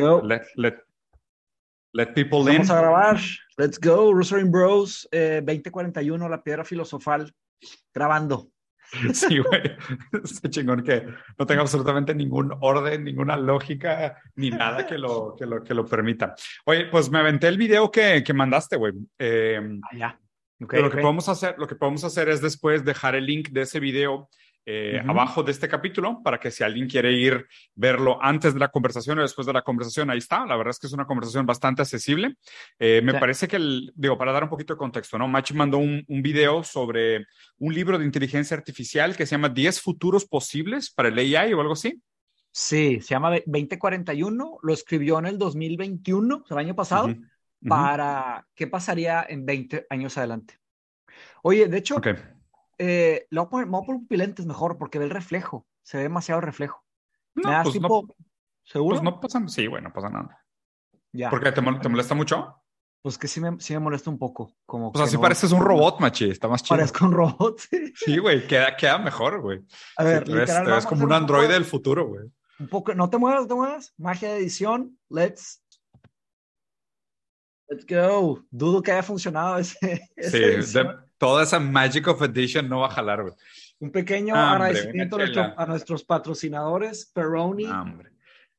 go. Let, let, let people in. Vamos a grabar. Let's go. Rosary Bros. Eh, 2041, la piedra filosofal. Grabando. Sí, güey. Está chingón que no tenga absolutamente ningún orden, ninguna lógica, ni nada que lo, que lo, que lo permita. Oye, pues me aventé el video que, que mandaste, güey. Eh, Ah, ya. Ok, pero lo que ok. podemos hacer, lo que podemos hacer es después dejar el link de ese video eh, Ujú. abajo de este capítulo para que si alguien quiere ir verlo antes de la conversación o después de la conversación, ahí está. La verdad es que es una conversación bastante accesible. Eh, me Sí. parece que, el, digo, para dar un poquito de contexto, ¿no? Machi mandó un, un video sobre un libro de inteligencia artificial que se llama 10 futuros posibles para el AI o algo así. Sí, se llama 2041. Lo escribió en el 2021, o sea, el año pasado, Ujú, ujú. para qué pasaría en 20 años adelante. Oye, de hecho, Ok. Eh, le voy a poner, me voy a poner pupilentes mejor porque ve el reflejo. Se ve demasiado reflejo. ¿Me No, pues no, tipo, seguro? pues no pasa, sí, bueno, no pasa nada. Ya. ¿Por qué? ¿Te, mol- te molesta mucho? Pues que sí me, sí me molesta un poco. Como Pues así no- pareces un robot, machi, está más chido. Parezco un robot. Sí, güey, queda, queda mejor, güey. A Sí, ver, te ves, literal, te ves como un androide de- del futuro, güey. Un poco, no te muevas, no te muevas. Magia de edición. Let's. Let's go. Dudo que haya funcionado ese. Sí, de- toda esa Magic of Edition no va a jalar, güey. Un pequeño agradecimiento a, nuestro- a nuestros patrocinadores, Peroni. No, hombre.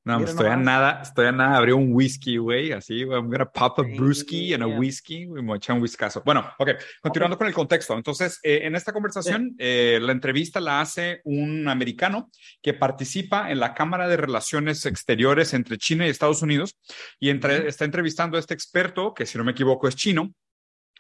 No, Mira estoy a nomás. nada, estoy a nada abrir un whisky, güey, así, güey. I'm gonna pop a brewski and a Damn. whisky, y me a echar un whiskazo. Bueno, ok, continuando con el contexto. Entonces, eh, en esta conversación, eh, la entrevista la hace un americano que participa en la Cámara de Relaciones Exteriores entre China y Estados Unidos y entre- está entrevistando a este experto, que si no me equivoco es chino,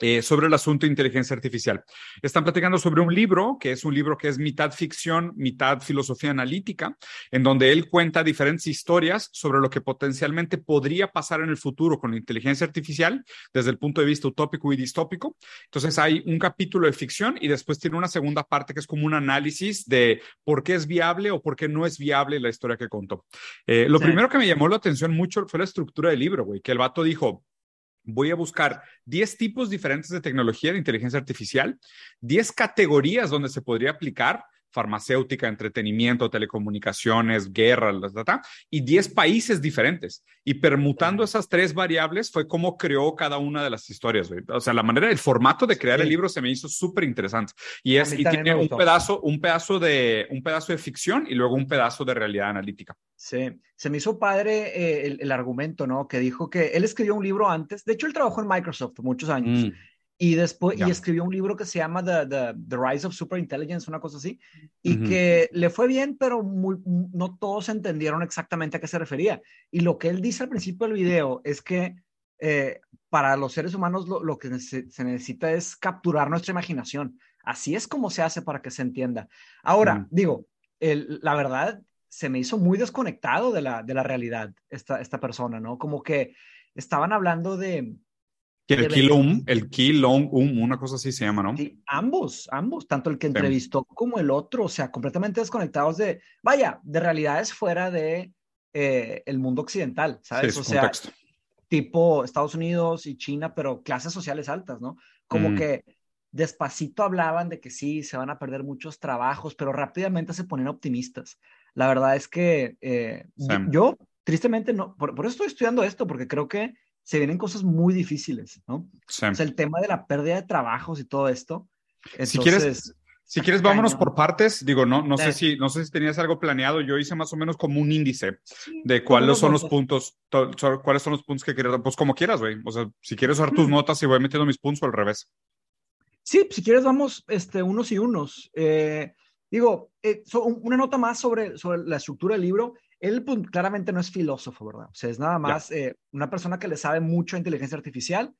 eh, sobre el asunto de inteligencia artificial. Están platicando sobre un libro, que es un libro que es mitad ficción, mitad filosofía analítica, en donde él cuenta diferentes historias sobre lo que potencialmente podría pasar en el futuro con la inteligencia artificial desde el punto de vista utópico y distópico. Entonces hay un capítulo de ficción y después tiene una segunda parte que es como un análisis de por qué es viable o por qué no es viable la historia que contó. Eh, lo Sí. primero que me llamó la atención mucho fue la estructura del libro, güey, que el vato dijo, voy a buscar 10 tipos diferentes de tecnología de inteligencia artificial, 10 categorías donde se podría aplicar farmacéutica, entretenimiento, telecomunicaciones, guerra, la, la, la, y 10 países diferentes. Y permutando esas tres variables fue cómo creó cada una de las historias. güey. O sea, la manera, el formato de crear Sí. el libro se me hizo súper interesante. Y, es, y tiene un pedazo, un, pedazo de, un pedazo de ficción y luego un pedazo de realidad analítica. Sí, se me hizo padre eh, el, el argumento, ¿no? Que dijo que él escribió un libro antes. De hecho, él trabajó en Microsoft muchos años. Mm. Y después, y escribió un libro que se llama The, The, The Rise of Superintelligence, una cosa así, y que le fue bien, pero muy- no todos entendieron exactamente a qué se refería. Y lo que él dice al principio del video es que eh, para los seres humanos lo, lo que se necesita es capturar nuestra imaginación. Así es como se hace para que se entienda. Ahora, digo, el- la verdad, se me hizo muy desconectado de la, de la realidad esta, esta persona, ¿no? Como que estaban hablando de... Que el Kilom, el Kilom, una cosa así se llama, ¿no? Sí, ambos, ambos, tanto el que Sí. entrevistó como el otro, o sea, completamente desconectados de, vaya, de realidades fuera de eh, el mundo occidental, Sí, ¿sabes? su o sea, contexto. tipo Estados Unidos y China, pero clases sociales altas, ¿no? Como Mm. que despacito hablaban de que sí, se van a perder muchos trabajos, pero rápidamente se ponían optimistas. La verdad es que eh, Sí. yo, yo, tristemente, no, por, por eso estoy estudiando esto, porque creo que se vienen cosas muy difíciles, ¿no? Sí. O sea, el tema de la pérdida de trabajos y todo esto. Si quieres- Entonces, Si quieres, vámonos por partes. Digo, no, no sé Sí. si, no sé si tenías algo planeado. Yo hice más o menos como un índice sí, de cuáles son los puntos, cuáles son los puntos que quieres. Pues como quieras, güey. O sea, si quieres usar tus Mm. notas y voy metiendo mis puntos o al revés. Sí, si quieres vamos este, unos y unos. Eh, digo, eh, so- un- una nota más sobre, sobre la estructura del libro. Él pues, claramente no es filósofo, ¿verdad? O sea, es nada más eh, una persona que le sabe mucho a inteligencia artificial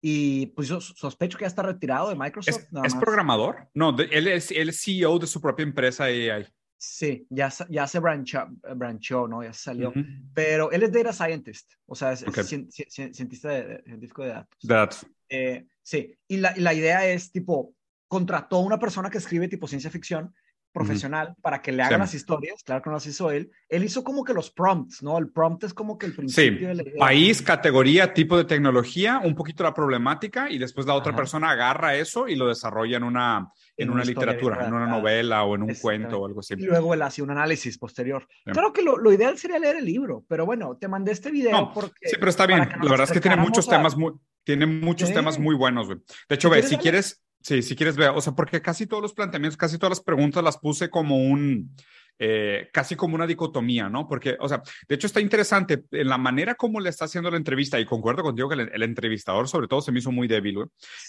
y pues yo sospecho que ya está retirado de Microsoft. ¿Es, nada es más. programador? No, de- él, es, es CEO de su propia empresa AI. Sí, ya, ya se branchó, branchó, ¿no? Ya se salió. Ujú. Pero él es data scientist, o sea, es, es Ok. cien- cien- cientista de, de- científico de datos. That's- Eh, sí, y la, y la idea es tipo, contrató a una persona que escribe tipo ciencia ficción profesional para que le hagan las historias, claro que no las hizo él, él hizo como que los prompts, ¿no? El prompt es como que el principio de la idea. País, categoría, tipo de tecnología, un poquito la problemática y después la otra persona agarra eso y lo desarrolla en una, en, una, literatura, en una novela o en un cuento o algo así. Y luego él hace un análisis posterior. Claro que lo, lo, ideal sería leer el libro, pero bueno, te mandé este video porque... Sí, pero está bien. La verdad es que tiene muchos temas muy... Tiene muchos temas muy buenos, güey. De hecho, ve, si quieres, Sí, si quieres ver, o sea, porque casi todos los planteamientos, casi todas las preguntas las puse como un, eh, casi como una dicotomía, ¿no? Porque, o sea, de hecho está interesante en la manera como le está haciendo la entrevista, y concuerdo contigo que el, entrevistador sobre todo se me hizo muy débil,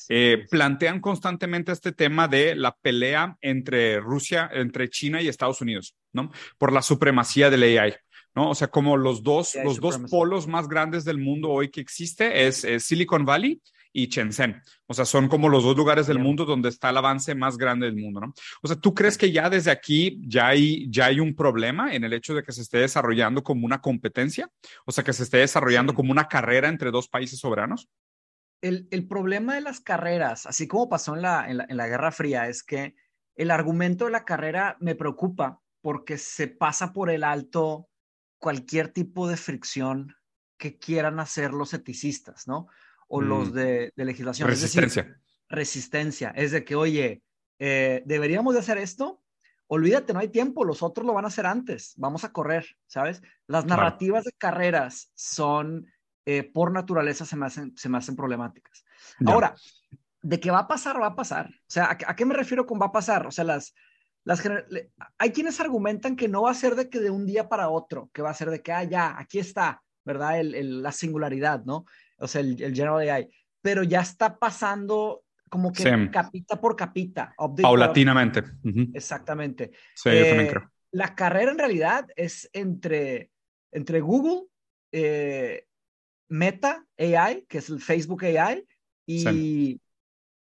eh, plantean constantemente este tema de la pelea entre Rusia, entre China y Estados Unidos, ¿no? Por la supremacía del AI. ¿no? O sea, como los dos, los dos polos más grandes del mundo hoy que existe es Silicon Valley y Shenzhen. O sea, son como los dos lugares del mundo donde está el avance más grande del mundo, ¿no? O sea, ¿tú crees que ya desde aquí ya hay, ya hay un problema en el hecho de que se esté desarrollando como una competencia? O sea, que se esté desarrollando como una carrera entre dos países soberanos. El, el, problema de las carreras, así como pasó en la, en la, en la Guerra Fría, es que el argumento de la carrera me preocupa porque se pasa por el alto cualquier tipo de fricción que quieran hacer los eticistas, ¿no? O los mm. de, legislación. Resistencia. resistencia. Es de que, oye, eh, deberíamos de hacer esto. Olvídate, no hay tiempo, los otros lo van a hacer antes, vamos a correr, ¿sabes? Las narrativas de carreras son, eh, por naturaleza, se me hacen, se me hacen problemáticas. Ahora, de qué va a pasar, va a pasar. O sea, ¿a, qué me refiero con va a pasar? O sea, las, las hay quienes argumentan que no va a ser de que de un día para otro, que va a ser de que, ah, ya, aquí está, ¿verdad? la singularidad, ¿no? O sea, el, el General AI, pero ya está pasando como que capita por capita. Paulatinamente. Exactamente. Sí, yo también eh, creo. La carrera en realidad es entre, entre Google, eh, Meta AI, que es el Facebook AI, y,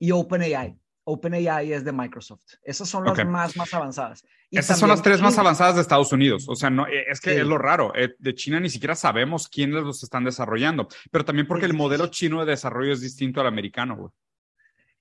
y OpenAI. OpenAI es de Microsoft. Esas son las más, más avanzadas. Y Esas son las tres más avanzadas de Estados Unidos. O sea, no, eh, es que es lo raro. Eh, de China ni siquiera sabemos quiénes los están desarrollando, pero también porque el modelo chino de desarrollo es distinto al americano.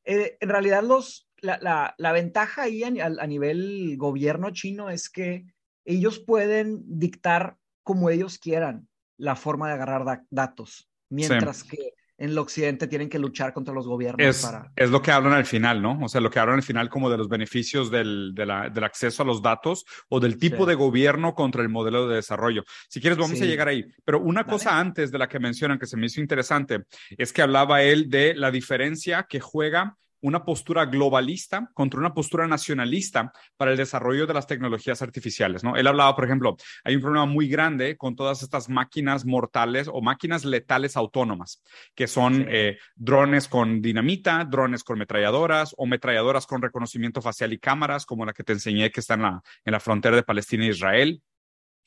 Eh, en realidad, los, la, la, la ventaja ahí a, a, nivel gobierno chino es que ellos pueden dictar como ellos quieran la forma de agarrar datos, mientras que en el occidente tienen que luchar contra los gobiernos. Es, para... es lo que hablan al final, ¿no? O sea, lo que hablan al final como de los beneficios del, de la, del acceso a los datos o del tipo de gobierno contra el modelo de desarrollo. Si quieres, vamos a llegar ahí. Pero una cosa antes de la que mencionan que se me hizo interesante es que hablaba él de la diferencia que juega una postura globalista contra una postura nacionalista para el desarrollo de las tecnologías artificiales, ¿no? Él hablaba, por ejemplo, hay un problema muy grande con todas estas máquinas mortales o máquinas letales autónomas, que son eh, drones con dinamita, drones con metralladoras o metralladoras con reconocimiento facial y cámaras, como la que te enseñé que está en la, en la frontera de Palestina e Israel.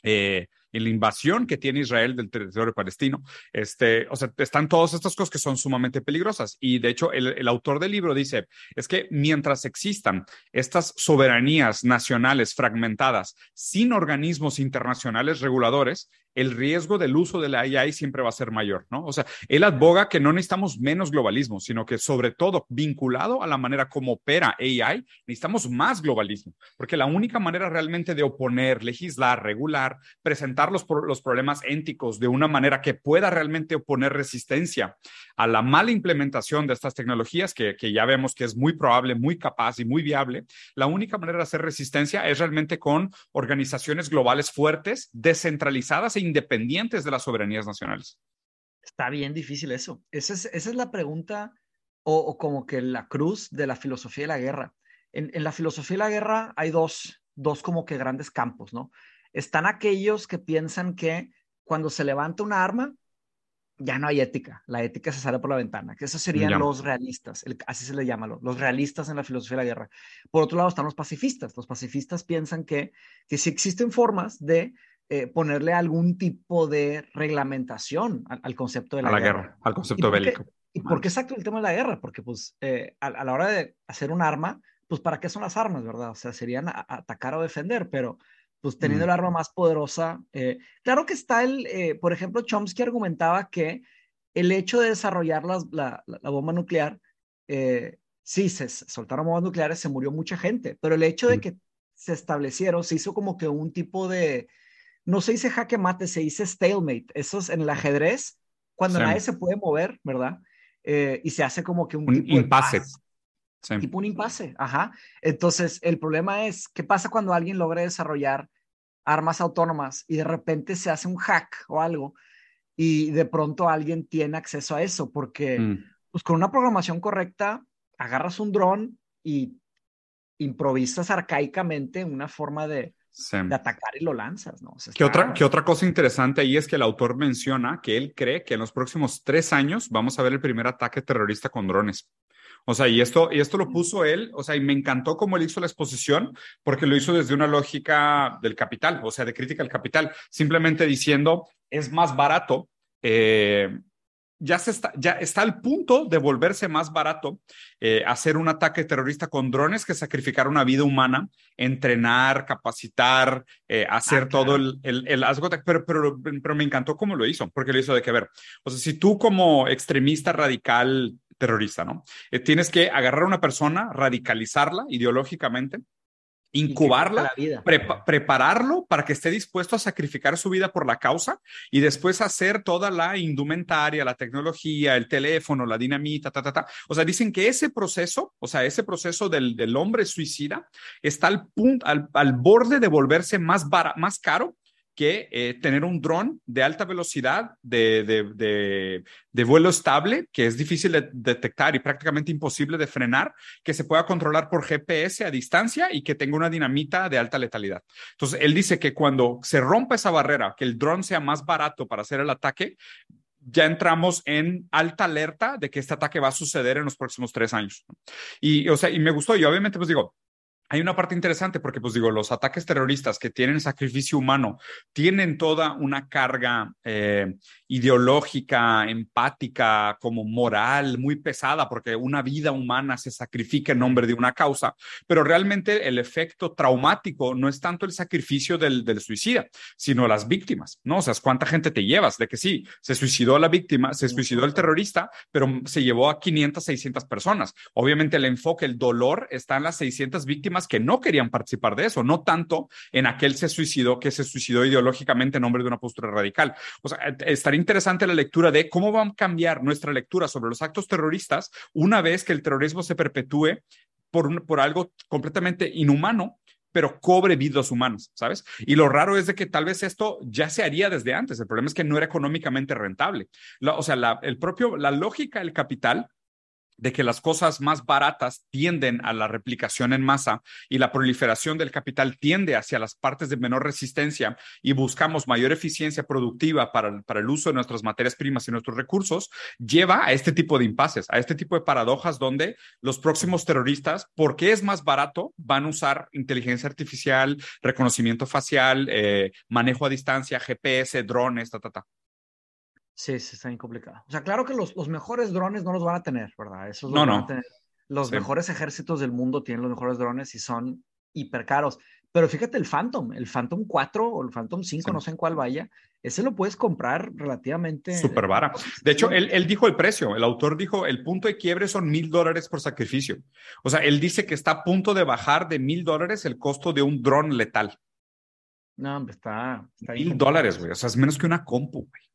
Eh, en la invasión que tiene Israel del territorio palestino. Este, o sea, están todas estas cosas que son sumamente peligrosas. Y de hecho, el autor del libro dice, es que mientras existan estas soberanías nacionales fragmentadas sin organismos internacionales reguladores, el riesgo del uso de la AI siempre va a ser mayor, ¿no? O sea, él advoga que no necesitamos menos globalismo, sino que sobre todo vinculado a la manera como opera AI, necesitamos más globalismo, porque la única manera realmente de oponer, legislar, regular, presentar los, los problemas éticos de una manera que pueda realmente oponer resistencia a la mala implementación de estas tecnologías, que, que ya vemos que es muy probable, muy capaz y muy viable, la única manera de hacer resistencia es realmente con organizaciones globales fuertes, descentralizadas independientes de las soberanías nacionales. Está bien difícil eso. Esa es, esa es la pregunta o, como que la cruz de la filosofía de la guerra. En, en, la filosofía de la guerra hay dos, dos como que grandes campos, ¿no? Están aquellos que piensan que cuando se levanta una arma, ya no hay ética, la ética se sale por la ventana, que esos serían los realistas, así se les llama, los realistas en la filosofía de la guerra. Por otro lado están los pacifistas, los pacifistas piensan que, que si existen formas de eh, ponerle algún tipo de reglamentación al, concepto de la, la guerra. al concepto bélico. ¿Y por qué exacto el tema de la guerra? Porque pues eh, a, la hora de hacer un arma, pues ¿para qué son las armas, verdad? O sea, serían atacar o defender, pero pues teniendo el arma más poderosa, eh, claro que está el, por ejemplo, Chomsky argumentaba que el hecho de desarrollar la, la, la bomba nuclear, sí, se soltaron bombas nucleares, se murió mucha gente, pero el hecho de que se establecieron, se hizo como que un tipo de, no se dice jaque mate, se dice stalemate. Eso es en el ajedrez, cuando nadie se puede mover, ¿verdad? Eh, y se hace como que un, tipo impasse. Tipo un impasse, ajá. Entonces, el problema es, ¿qué pasa cuando alguien logra desarrollar armas autónomas y de repente se hace un hack o algo y de pronto alguien tiene acceso a eso? Porque, mm. pues con una programación correcta, agarras un dron y improvisas arcaicamente una forma de, de atacar y lo lanzas, ¿no? ¿Qué, otra, ¿Qué otra cosa interesante ahí es que el autor menciona que él cree que en los próximos tres años vamos a ver el primer ataque terrorista con drones. O sea, y esto, y esto lo puso él, o sea, y me encantó cómo él hizo la exposición, porque lo hizo desde una lógica del capital, o sea, de crítica al capital, simplemente diciendo, es más barato eh, ya, se está, ya está al punto de volverse más barato eh, hacer un ataque terrorista con drones que sacrificar una vida humana, entrenar, capacitar, eh, hacer ah, todo el, el, el pero, pero, pero, me encantó cómo lo hizo, porque lo hizo de que ver, o sea, si tú como extremista radical terrorista, ¿no? Eh, tienes que agarrar a una persona, radicalizarla ideológicamente, incubarla, prepararlo para que esté dispuesto a sacrificar su vida por la causa y después hacer toda la indumentaria, la tecnología, el teléfono, la dinamita, ta, ta, ta. O sea, dicen que ese proceso, o sea, ese proceso del, del hombre suicida está al, punto, al, al borde de volverse más, más caro que eh, tener un dron de alta velocidad, de, de, de, vuelo estable, que es difícil de detectar y prácticamente imposible de frenar, que se pueda controlar por GPS a distancia y que tenga una dinamita de alta letalidad. Entonces, él dice que cuando se rompa esa barrera, que el dron sea más barato para hacer el ataque, ya entramos en alta alerta de que este ataque va a suceder en los próximos tres años. Y, o sea, y me gustó, y obviamente, pues digo, hay una parte interesante porque, pues digo, los ataques terroristas que tienen sacrificio humano tienen toda una carga eh, ideológica, empática, como moral, muy pesada, porque una vida humana se sacrifica en nombre de una causa, pero realmente el efecto traumático no es tanto el sacrificio del, del suicida, sino las víctimas, ¿no? O sea, ¿cuánta gente te llevas? De que sí, se suicidó la víctima, se suicidó el terrorista, pero se llevó a 500, 600 personas. Obviamente el enfoque, el dolor está en las 600 víctimas que no querían participar de eso, no tanto en aquel se suicidó que se suicidó ideológicamente en nombre de una postura radical. O sea, estaría interesante la lectura de cómo va a cambiar nuestra lectura sobre los actos terroristas una vez que el terrorismo se perpetúe por, por algo completamente inhumano pero cobre vidas humanas, ¿sabes? Y lo raro es de que tal vez esto ya se haría desde antes. El problema es que no era económicamente rentable. o sea, la, el propio, la lógica del capital de que las cosas más baratas tienden a la replicación en masa y la proliferación del capital tiende hacia las partes de menor resistencia y buscamos mayor eficiencia productiva para, el uso de nuestras materias primas y nuestros recursos, lleva a este tipo de impases, a este tipo de paradojas donde los próximos terroristas, porque es más barato, van a usar inteligencia artificial, reconocimiento facial, eh, manejo a distancia, GPS, drones, ta, ta, ta. Sí, sí, está bien complicado. O sea, claro que los, los mejores drones no los van a tener, ¿verdad? Esos no, no. Los mejores ejércitos del mundo tienen los mejores drones y son hiper caros. Pero fíjate el Phantom, el Phantom 4 o el Phantom 5, no sé en cuál vaya, ese lo puedes comprar relativamente. Súper vara. De hecho, él, él, dijo el precio, el autor dijo, el punto de quiebre son mil dólares por sacrificio. O sea, él dice que está a punto de bajar de mil dólares el costo de un dron letal. No, hombre, está... está mil dólares, güey. O sea, es menos que una compu, güey.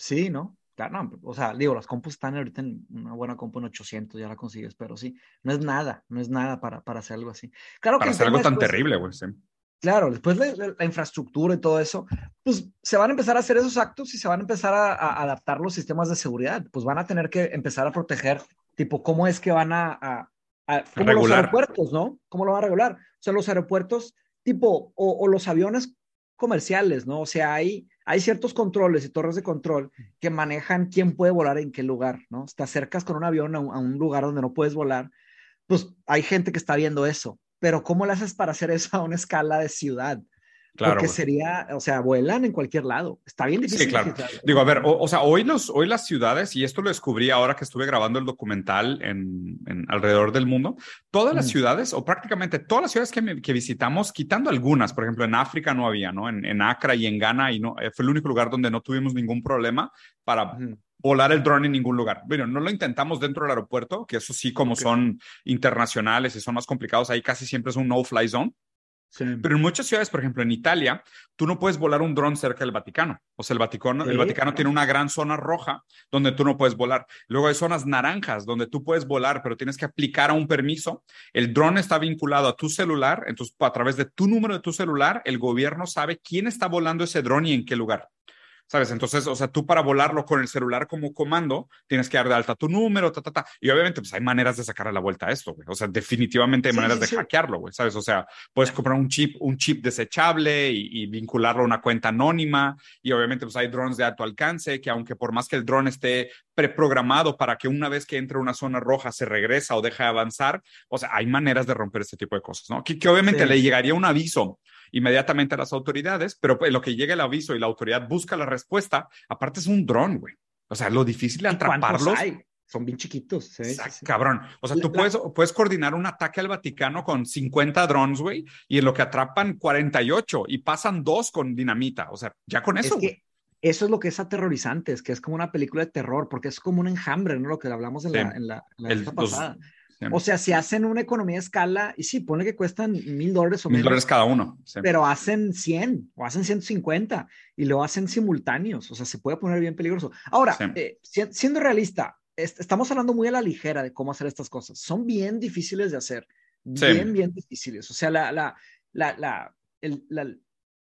Sí, ¿no? Claro, no, o sea, digo, las compus están ahorita en una buena compu en 800, ya la consigues, pero sí, no es nada, no es nada para, para hacer algo así. Claro para hacer algo tan terrible, güey. Sí. Claro, después de la, infraestructura y todo eso, pues se van a empezar a hacer esos actos y se van a empezar a, adaptar los sistemas de seguridad. Pues van a tener que empezar a proteger, tipo, cómo es que van a, a, como los aeropuertos, ¿no? ¿Cómo lo van a regular? O sea, los aeropuertos, tipo, o, o los aviones comerciales, ¿no? O sea, hay hay ciertos controles y torres de control que manejan quién puede volar en qué lugar, ¿no? Te acercas con un avión a un, lugar donde no puedes volar, pues hay gente que está viendo eso, pero ¿cómo le haces para hacer eso a una escala de ciudad? Claro. Porque sería, o sea, vuelan en cualquier lado. Está bien difícil. Sí, claro. Digo, a ver, o, sea, hoy, los, hoy las ciudades, y esto lo descubrí ahora que estuve grabando el documental en, alrededor del mundo, todas las mm. ciudades, o prácticamente todas las ciudades que, visitamos, quitando algunas, por ejemplo, en África no había, ¿no? En, en Accra y en Ghana, y no, eh, fue el único lugar donde no tuvimos ningún problema para volar el drone en ningún lugar. Bueno, no lo intentamos dentro del aeropuerto, que eso sí, como son internacionales y son más complicados, ahí casi siempre es un no-fly zone Pero en muchas ciudades, por ejemplo, en Italia, tú no puedes volar un dron cerca del Vaticano. O sea, el Vaticano, el Vaticano tiene una gran zona roja donde tú no puedes volar. Luego hay zonas naranjas donde tú puedes volar, pero tienes que aplicar a un permiso. El dron está vinculado a tu celular, entonces a través de tu número de tu celular, el gobierno sabe quién está volando ese dron y en qué lugar. ¿Sabes? Entonces, o sea, tú para volarlo con el celular como comando, tienes que dar de alta tu número, ta, ta, ta. Y obviamente, pues hay maneras de sacar a la vuelta a esto, güey. O sea, definitivamente hay maneras de hackearlo, güey, ¿sabes? O sea, puedes comprar un chip, un chip desechable y, vincularlo a una cuenta anónima. Y obviamente, pues hay drones de alto alcance que aunque por más que el dron esté preprogramado para que una vez que entre a una zona roja se regresa o deja de avanzar, o sea, hay maneras de romper este tipo de cosas, ¿no? Que, que obviamente le llegaría un aviso inmediatamente a las autoridades, pero en lo que llega el aviso y la autoridad busca la respuesta, aparte es un dron, güey. O sea, lo difícil de atraparlos. Son bien chiquitos. Sí, Cabrón. O sea, tú puedes, puedes coordinar un ataque al Vaticano con 50 drones, güey, y en lo que atrapan 48 y pasan dos con dinamita. O sea, ya con eso. eso es lo que es aterrorizante, es que es como una película de terror, porque es como un enjambre, ¿no? Lo que hablamos en la, en la, pasada. O sea, si hacen una economía de escala, y sí, pone que cuestan mil dólares o mil dólares cada uno. Pero hacen 100 o hacen 150 y lo hacen simultáneos. O sea, se puede poner bien peligroso. Ahora, eh, siendo realista, estamos hablando muy a la ligera de cómo hacer estas cosas. Son bien difíciles de hacer. Bien, bien difíciles. O sea, la, la, la, la, la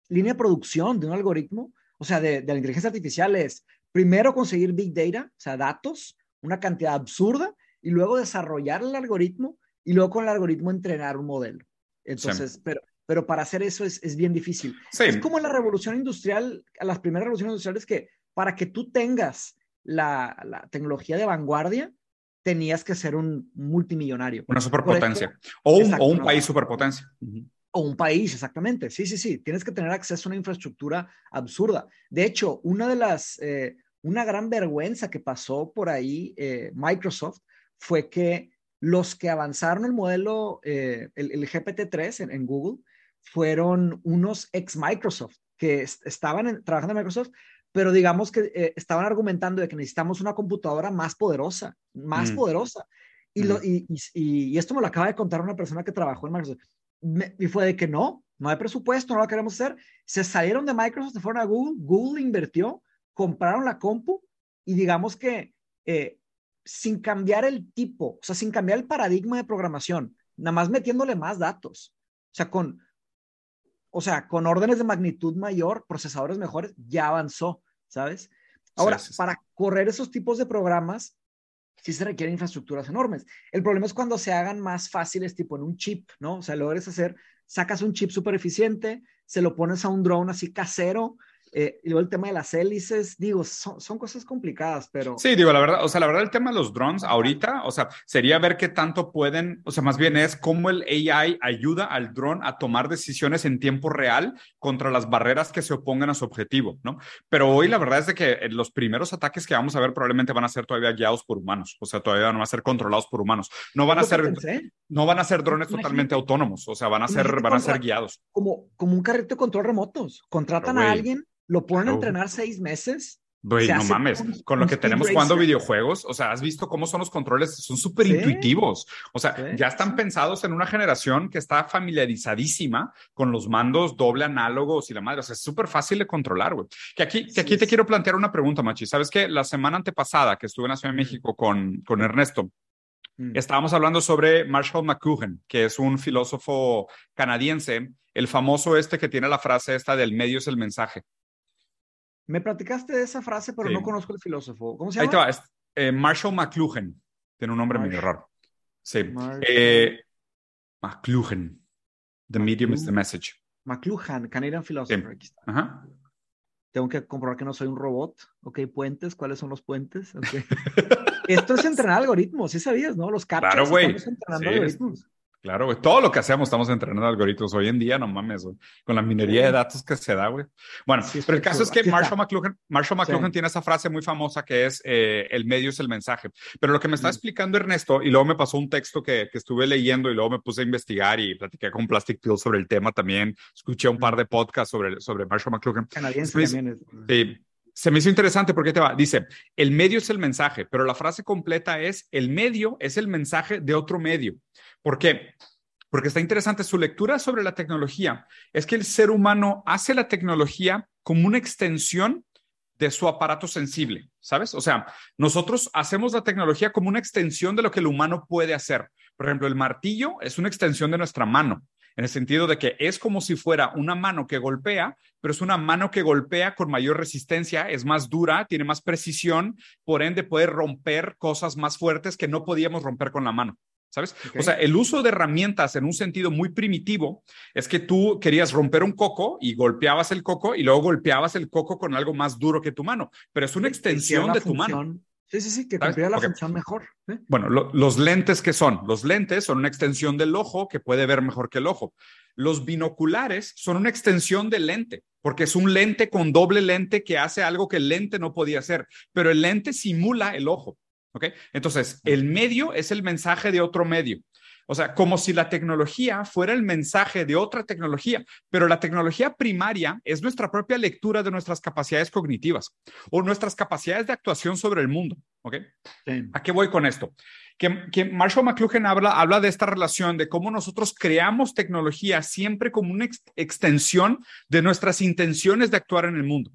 línea de producción de un algoritmo, o sea, de, de la inteligencia artificial es primero conseguir big data, o sea, datos, una cantidad absurda y luego desarrollar el algoritmo y luego con el algoritmo entrenar un modelo. Entonces, pero, pero para hacer eso es, es bien difícil. Es como la revolución industrial, las primeras revoluciones industriales que para que tú tengas la, la tecnología de vanguardia, tenías que ser un multimillonario. Una superpotencia. o, un, o un país superpotencia. O un país, exactamente. Sí, sí, sí. Tienes que tener acceso a una infraestructura absurda. De hecho, una de las, eh, una gran vergüenza que pasó por ahí eh, Microsoft fue que los que avanzaron el modelo, eh, el, GPT-3 en, Google, fueron unos ex Microsoft que estaban trabajando en Microsoft, pero digamos que eh, estaban argumentando de que necesitamos una computadora más poderosa, más mm. poderosa. Y, lo, mm. y, y, esto me lo acaba de contar una persona que trabajó en Microsoft. y fue de que no, no hay presupuesto, no lo queremos hacer. Se salieron de Microsoft, se fueron a Google, Google invirtió, compraron la compu y digamos que eh, sin cambiar el tipo, o sea, sin cambiar el paradigma de programación, nada más metiéndole más datos. O sea, con, o sea, con órdenes de magnitud mayor, procesadores mejores, ya avanzó, ¿sabes? Ahora, para correr esos tipos de programas, sí se requieren infraestructuras enormes. El problema es cuando se hagan más fáciles, tipo en un chip, ¿no? O sea, logres hacer, sacas un chip súper eficiente, se lo pones a un drone así casero, eh, y luego el tema de las hélices, digo, son, son, cosas complicadas, pero... Sí, digo, la verdad, o sea, la verdad el tema de los drones ahorita, o sea, sería ver qué tanto pueden, o sea, más bien es cómo el AI ayuda al drone a tomar decisiones en tiempo real contra las barreras que se opongan a su objetivo, ¿no? Pero hoy la verdad es de que eh, los primeros ataques que vamos a ver probablemente van a ser todavía guiados por humanos, o sea, todavía no van a ser controlados por humanos. No van a ser, no van a ser drones totalmente autónomos, o sea, van a ser, van a ser guiados. Como, como un carrito de control remotos. Contratan a alguien lo ponen a entrenar seis meses. Güey, no mames, con lo que tenemos jugando videojuegos, o sea, has visto cómo son los controles, son súper intuitivos, o sea, ya están pensados en una generación que está familiarizadísima con los mandos doble análogos y la madre, o sea, es súper fácil de controlar, güey. Que aquí, que aquí te quiero plantear una pregunta, Machi, ¿sabes que La semana antepasada que estuve en la Ciudad de México con, con Ernesto, mm. estábamos hablando sobre Marshall McLuhan, que es un filósofo canadiense, el famoso este que tiene la frase esta del medio es el mensaje. Me platicaste de esa frase, pero no conozco el filósofo. ¿Cómo se llama? Ahí te va. Eh, Marshall McLuhan. Tiene un nombre medio raro. Sí. Eh, McLuhan. The medium is the message. McLuhan, Canadian philosopher. Ajá. Tengo que comprobar que no soy un robot. Ok, puentes. ¿Cuáles son los puentes? Esto es entrenar algoritmos. Sí sabías, ¿no? Los captchas. Claro, güey. Entrenando algoritmos. Claro, güey. Todo lo que hacemos estamos entrenando algoritmos. Hoy en día, no mames, güey. Con la minería de datos que se da, güey. Bueno, pero el caso es que Marshall McLuhan, Marshall McLuhan tiene esa frase muy famosa que es eh, el medio es el mensaje. Pero lo que me está explicando Ernesto, y luego me pasó un texto que, que, estuve leyendo y luego me puse a investigar y platiqué con Plastic Pill sobre el tema también. Escuché un par de podcasts sobre, sobre Marshall McLuhan. Canadiense también es. Sí se me hizo interesante porque te va, dice, el medio es el mensaje, pero la frase completa es, el medio es el mensaje de otro medio. ¿Por qué? porque está interesante su lectura sobre la tecnología. Es que el ser humano hace la tecnología como una extensión de su aparato sensible, ¿sabes? O sea, nosotros hacemos la tecnología como una extensión de lo que el humano puede hacer. Por ejemplo, el martillo es una extensión de nuestra mano, en el sentido de que es como si fuera una mano que golpea, pero es una mano que golpea con mayor resistencia, es más dura, tiene más precisión, por ende puede romper cosas más fuertes que no podíamos romper con la mano. ¿Sabes? O sea, el uso de herramientas en un sentido muy primitivo es que tú querías romper un coco y golpeabas el coco y luego golpeabas el coco con algo más duro que tu mano, pero es una extensión de tu mano. Sí, sí, sí, que cumplía la función mejor. Bueno, los lentes que son, los lentes son una extensión del ojo que puede ver mejor que el ojo. Los binoculares son una extensión del lente, porque es un lente con doble lente que hace algo que el lente no podía hacer, pero el lente simula el ojo. ¿Ok? Entonces, el medio es el mensaje de otro medio. O sea, como si la tecnología fuera el mensaje de otra tecnología, pero la tecnología primaria es nuestra propia lectura de nuestras capacidades cognitivas o nuestras capacidades de actuación sobre el mundo. ¿Ok? ¿A qué voy con esto? Que, que Marshall McLuhan habla, habla de esta relación de cómo nosotros creamos tecnología siempre como una extensión de nuestras intenciones de actuar en el mundo.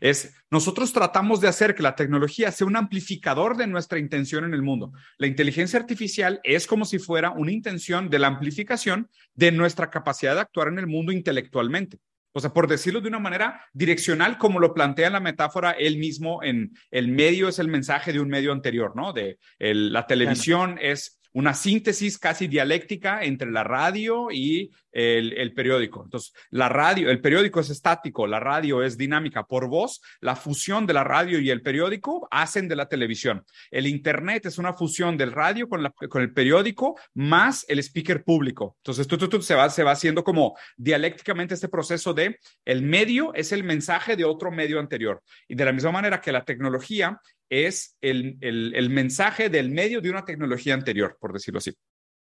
Es, nosotros tratamos de hacer que la tecnología sea un amplificador de nuestra intención en el mundo. La inteligencia artificial es como si fuera una intención de la amplificación de nuestra capacidad de actuar en el mundo intelectualmente. O sea, por decirlo de una manera direccional, como lo plantea en la metáfora él mismo en el medio es el mensaje de un medio anterior, ¿no? De la televisión es una síntesis casi dialéctica entre la radio y el, periódico. Entonces, la radio, el periódico es estático, la radio es dinámica por voz, la fusión de la radio y el periódico hacen de la televisión. El Internet es una fusión del radio con, el periódico más el speaker público. Entonces, tú, se, va, se va haciendo como dialécticamente este proceso de el medio es el mensaje de otro medio anterior. Y de la misma manera que la tecnología es el, el, mensaje del medio de una tecnología anterior, por decirlo así.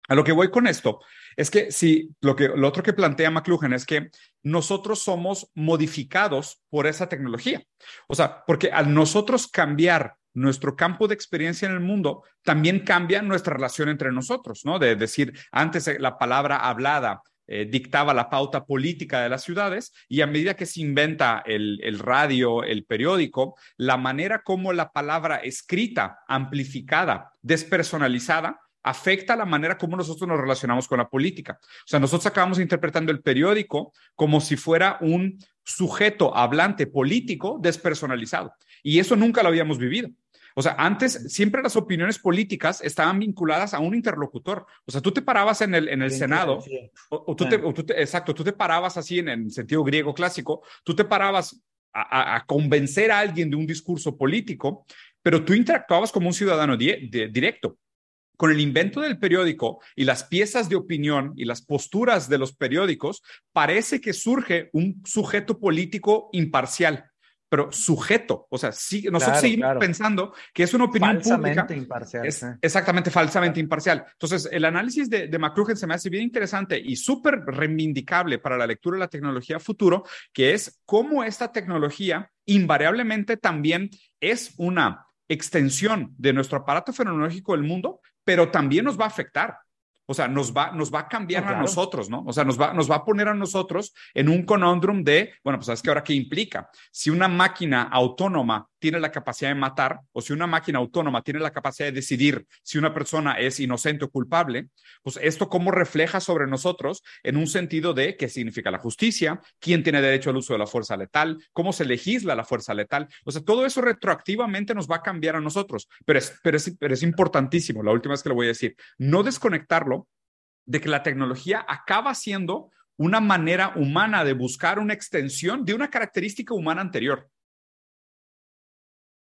A lo que voy con esto es que si lo, que, lo otro que plantea McLuhan es que nosotros somos modificados por esa tecnología. O sea, porque al nosotros cambiar nuestro campo de experiencia en el mundo, también cambia nuestra relación entre nosotros, ¿no? De decir, antes la palabra hablada eh, dictaba la pauta política de las ciudades y a medida que se inventa el, el, radio, el periódico, la manera como la palabra escrita, amplificada, despersonalizada, afecta la manera como nosotros nos relacionamos con la política. O sea, nosotros acabamos interpretando el periódico como si fuera un sujeto hablante político despersonalizado. Y eso nunca lo habíamos vivido. O sea, antes siempre las opiniones políticas estaban vinculadas a un interlocutor. O sea, tú te parabas en el, en el Senado, o, tú te, exacto, tú te parabas así en el sentido griego clásico, tú te parabas a, convencer a alguien de un discurso político, pero tú interactuabas como un ciudadano directo. Con el invento del periódico y las piezas de opinión y las posturas de los periódicos, parece que surge un sujeto político imparcial pero sujeto. O sea, sí, nosotros seguimos pensando que es una opinión falsamente imparcial. Exactamente, falsamente imparcial. Entonces, el análisis de, de McLuhan se me hace bien interesante y súper reivindicable para la lectura de la tecnología futuro, que es cómo esta tecnología invariablemente también es una extensión de nuestro aparato fenomenológico del mundo, pero también nos va a afectar. O sea, nos va, nos va a cambiar a nosotros, ¿no? O sea, nos va, nos va a poner a nosotros en un conundrum de, bueno, pues sabes que ahora qué implica. Si una máquina autónoma tiene la capacidad de matar o si una máquina autónoma tiene la capacidad de decidir si una persona es inocente o culpable, pues esto cómo refleja sobre nosotros en un sentido de qué significa la justicia, quién tiene derecho al uso de la fuerza letal, cómo se legisla la fuerza letal. O sea, todo eso retroactivamente nos va a cambiar a nosotros, pero es, pero es, pero es importantísimo, la última vez que lo voy a decir, no desconectarlo de que la tecnología acaba siendo una manera humana de buscar una extensión de una característica humana anterior.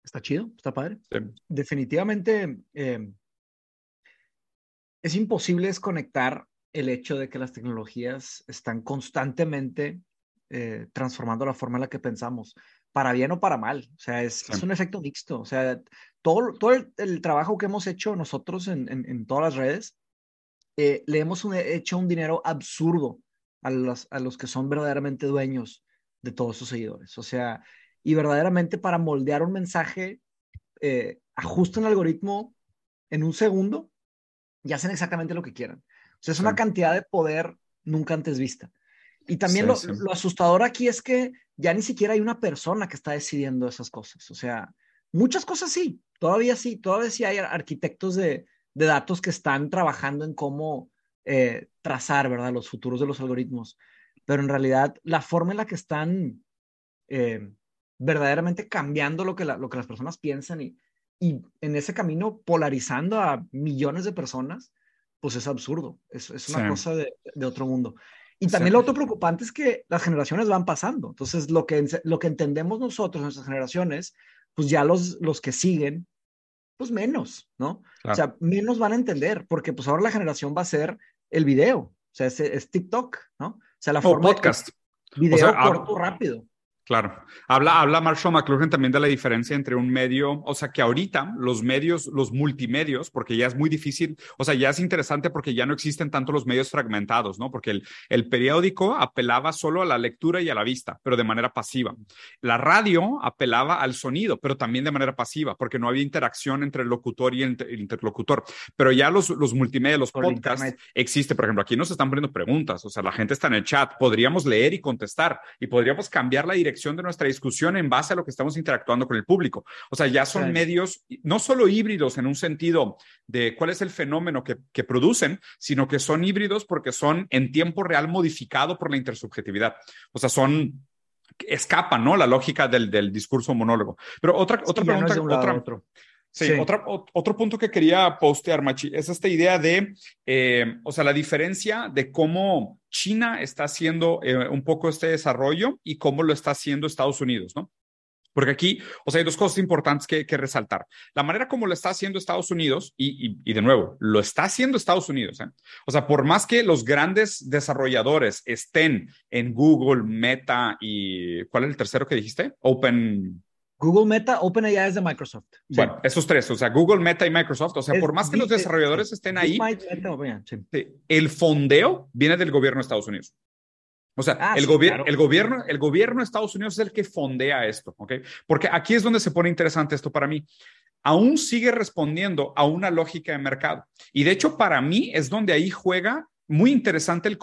Está chido, está padre. Definitivamente eh, es imposible desconectar el hecho de que las tecnologías están constantemente eh, transformando la forma en la que pensamos, para bien o para mal. O sea, es, un efecto mixto. O sea, todo, todo el, trabajo que hemos hecho nosotros en, todas las redes, eh, le hemos hecho un dinero absurdo a los, a los que son verdaderamente dueños de todos sus seguidores. O sea, y verdaderamente para moldear un mensaje, eh, ajustan el algoritmo en un segundo y hacen exactamente lo que quieran. sea, es una cantidad de poder nunca antes vista. Y también lo, lo, asustador aquí es que ya ni siquiera hay una persona que está decidiendo esas cosas. O sea, muchas cosas sí, todavía sí, todavía sí hay arquitectos de, de datos que están trabajando en cómo eh, trazar, ¿verdad?, los futuros de los algoritmos. Pero en realidad, la forma en la que están eh, verdaderamente cambiando lo que, lo que las personas piensan y, y en ese camino polarizando a millones de personas, pues es absurdo. Es, es una cosa de, de, otro mundo. Y también lo otro preocupante es que las generaciones van pasando. Entonces, lo que, lo que entendemos nosotros, nuestras generaciones, pues ya los, los que siguen, pues menos, ¿no? O sea, menos van a entender, porque pues ahora la generación va a ser el video, o sea, es, TikTok, ¿no? O sea, la forma podcast. video corto, rápido. Claro. Habla, habla Marshall McLuhan también de la diferencia entre un medio, o sea, que ahorita los medios, los multimedios, porque ya es muy difícil, o sea, ya es interesante porque ya no existen tanto los medios fragmentados, ¿no? Porque el, el periódico apelaba solo a la lectura y a la vista, pero de manera pasiva. La radio apelaba al sonido, pero también de manera pasiva, porque no había interacción entre el locutor y el, interlocutor. Pero ya los, los multimedios, los podcasts, existe, por ejemplo, aquí nos están poniendo preguntas, o sea, la gente está en el chat, podríamos leer y contestar y podríamos cambiar la dirección de nuestra discusión en base a lo que estamos interactuando con el público. O sea, ya son medios no solo híbridos en un sentido de cuál es el fenómeno que, que producen, sino que son híbridos porque son en tiempo real modificado por la intersubjetividad. O sea, son escapan, ¿no? La lógica del, del discurso monólogo. Pero otra, otra pregunta, otra, otro. Sí, Otra, otro punto que quería postear, Machi, es esta idea de, eh, o sea, la diferencia de cómo China está haciendo eh, un poco este desarrollo y cómo lo está haciendo Estados Unidos, ¿no? Porque aquí, o sea, hay dos cosas importantes que, que resaltar. La manera como lo está haciendo Estados Unidos, y, y, de nuevo, lo está haciendo Estados Unidos. ¿eh? O sea, por más que los grandes desarrolladores estén en Google, Meta y, ¿cuál es el tercero que dijiste? Open. Google Meta, OpenAI es de Microsoft. Bueno, esos tres, o sea, Google, Meta y Microsoft, o sea, por más que los desarrolladores estén ahí, el fondeo viene del gobierno de Estados Unidos. O sea, ah, el, gobierno, el, gobierno, el gobierno de Estados Unidos es el que fondea esto, ¿ok? Porque aquí es donde se pone interesante esto para mí. Aún sigue respondiendo a una lógica de mercado. Y de hecho, para mí es donde ahí juega muy interesante el,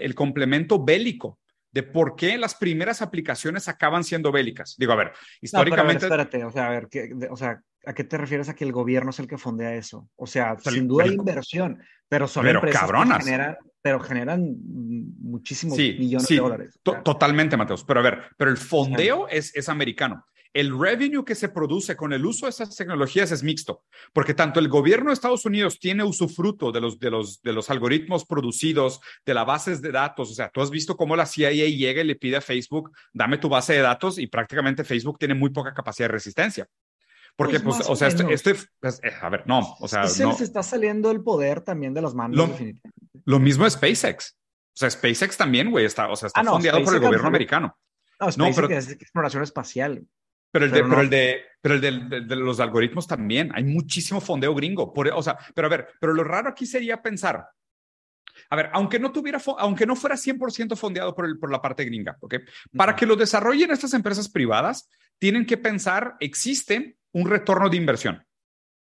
el complemento bélico de por qué las primeras aplicaciones acaban siendo bélicas. Digo, a ver, históricamente. espérate, o sea, a ver, o sea, ¿a qué te refieres a que el gobierno es el que fondea eso? O sea, sin duda hay inversión, pero son empresas que generan, pero generan muchísimos millones de dólares. totalmente, Mateos. Pero a ver, pero el fondeo es, es americano el revenue que se produce con el uso de esas tecnologías es mixto, porque tanto el gobierno de Estados Unidos tiene usufruto de los, de los, de los algoritmos producidos, de las bases de datos. O sea, tú has visto cómo la CIA llega y le pide a Facebook, dame tu base de datos y prácticamente Facebook tiene muy poca capacidad de resistencia. Porque, pues, pues o sea, este, este pues, eh, a ver, no, o sea, se no. les está saliendo el poder también de las manos. Lo, lo mismo es SpaceX. O sea, SpaceX también, güey, está, o sea, está ah, por el gobierno americano. No, SpaceX no, pero, es exploración espacial. Pero el, de, pero, el de, pero el de, los algoritmos también, hay muchísimo fondeo gringo. Por, o sea, pero a ver, pero lo raro aquí sería pensar, a ver, aunque no tuviera, aunque no fuera 100% fondeado por, el, por la parte gringa, ¿ok? Para que lo desarrollen estas empresas privadas, tienen que pensar, existe un retorno de inversión.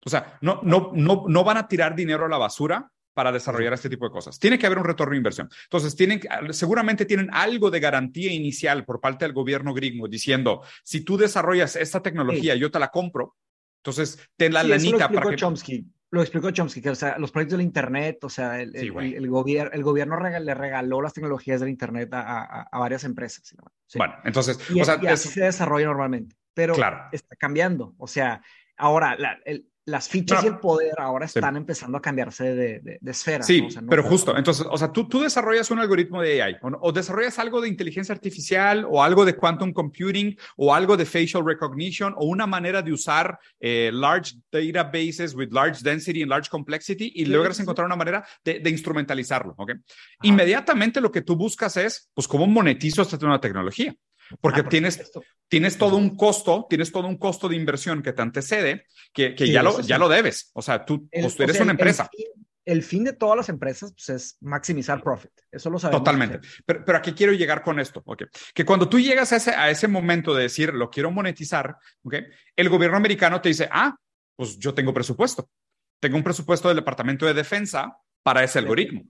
O sea, no, no, no, no van a tirar dinero a la basura para desarrollar este tipo de cosas. Tiene que haber un retorno de inversión. Entonces, tienen, seguramente tienen algo de garantía inicial por parte del gobierno gringo diciendo, si tú desarrollas esta tecnología, yo te la compro. Entonces, ten la lanita para que... Chomsky. Lo explicó Chomsky, que o sea, los proyectos del Internet, o sea, el, el, el, gobierno, el gobierno le regaló las tecnologías del Internet a, a, varias empresas. Bueno, entonces... Y, o sea, así se desarrolla normalmente, pero claro. está cambiando. O sea, ahora, la, el, las fichas y el poder ahora están empezando a cambiarse de, de, esfera. Sí, pero justo, entonces, o sea, tú, tú desarrollas un algoritmo de AI o, desarrollas algo de inteligencia artificial o algo de quantum computing o algo de facial recognition o una manera de usar eh, large databases with large density and large complexity y logras encontrar una manera de, de instrumentalizarlo, ¿ok? Inmediatamente lo que tú buscas es, pues, ¿cómo monetizo esta nueva tecnología? Porque ah, tienes, tienes todo un costo, tienes todo un costo de inversión que te antecede, que, que ya, lo, ya lo debes. O sea, tú, pues, eres una empresa. El fin, de todas las empresas pues, es maximizar profit. Eso lo sabemos. Totalmente. Pero, pero aquí quiero llegar con esto. Okay. Que cuando tú llegas a ese, a ese momento de decir, lo quiero monetizar, okay, el gobierno americano te dice, ah, pues yo tengo presupuesto. Tengo un presupuesto del Departamento de Defensa para ese algoritmo.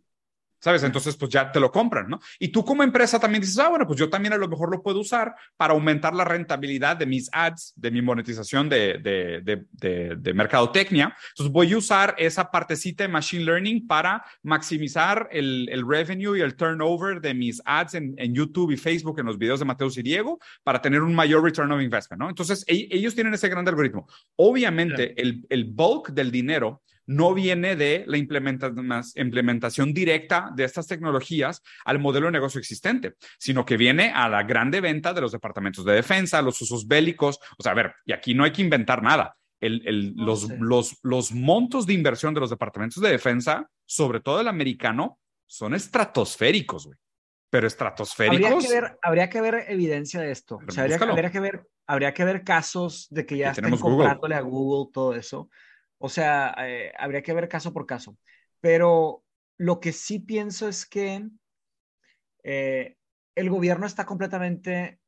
¿Sabes? Entonces, pues ya te lo compran, ¿no? Y tú como empresa también dices, ah, bueno, pues yo también a lo mejor lo puedo usar para aumentar la rentabilidad de mis ads, de mi monetización de, de, de, de, mercadotecnia. Entonces, voy a usar esa partecita de Machine Learning para maximizar el, el revenue y el turnover de mis ads en, en, YouTube y Facebook, en los videos de Mateus y Diego, para tener un mayor return of investment, ¿no? Entonces, ellos tienen ese gran algoritmo. Obviamente, el, el bulk del dinero no viene de la implementación directa de estas tecnologías al modelo de negocio existente, sino que viene a la grande venta de los departamentos de defensa, los usos bélicos. O sea, a ver, y aquí no hay que inventar nada. los, los, los montos de inversión de los departamentos de defensa, sobre todo el americano, son estratosféricos, güey. Pero estratosféricos. Habría que ver, habría que ver evidencia de esto. O sea, habría, que ver, habría que ver casos de que ya estén comprándole a Google todo eso. O sea, eh, habría que ver caso por caso. Pero lo que sí pienso es que eh, el gobierno está completamente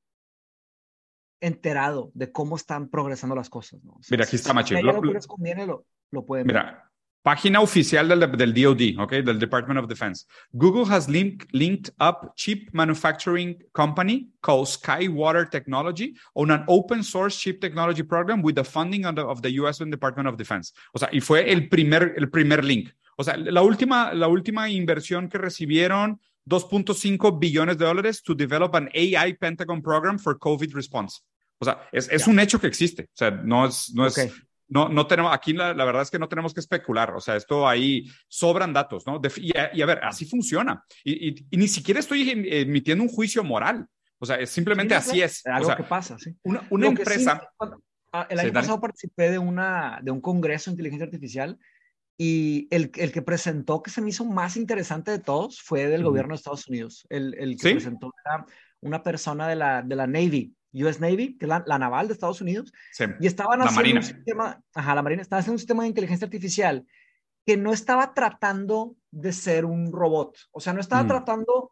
enterado de cómo están progresando las cosas. Mira, aquí está Machín. lo, lo, lo pueden Mira, página oficial del, del DOD, okay, del Department of Defense. Google has link, linked up chip manufacturing company called Skywater Technology on an open source chip technology program with the funding of the, of the US Department of Defense. O sea, y fue el primer, el primer link. O sea, la última, la última inversión que recibieron 2.5 billones de dólares to develop an AI Pentagon program for COVID response. O sea, es, es un hecho que existe. O sea, no es, no es, no, no tenemos, aquí la, la, verdad es que no tenemos que especular, o sea, esto ahí sobran datos, ¿no? y, a, ver, así funciona. Y, y, ni siquiera estoy em, emitiendo un juicio moral, o sea, es simplemente así es. Algo o sea, que pasa, sí. Una, una empresa... Ah, el año pasado participé de, una, de un congreso de inteligencia artificial y el, el, que presentó, que se me hizo más interesante de todos, fue del gobierno de Estados Unidos. El, el que presentó era una persona de la, de la Navy, US Navy, que es la, naval de Estados Unidos, y estaban haciendo un sistema, ajá, la Marina, estaba haciendo un sistema de inteligencia artificial que no estaba tratando de ser un robot, o sea, no estaba mm. tratando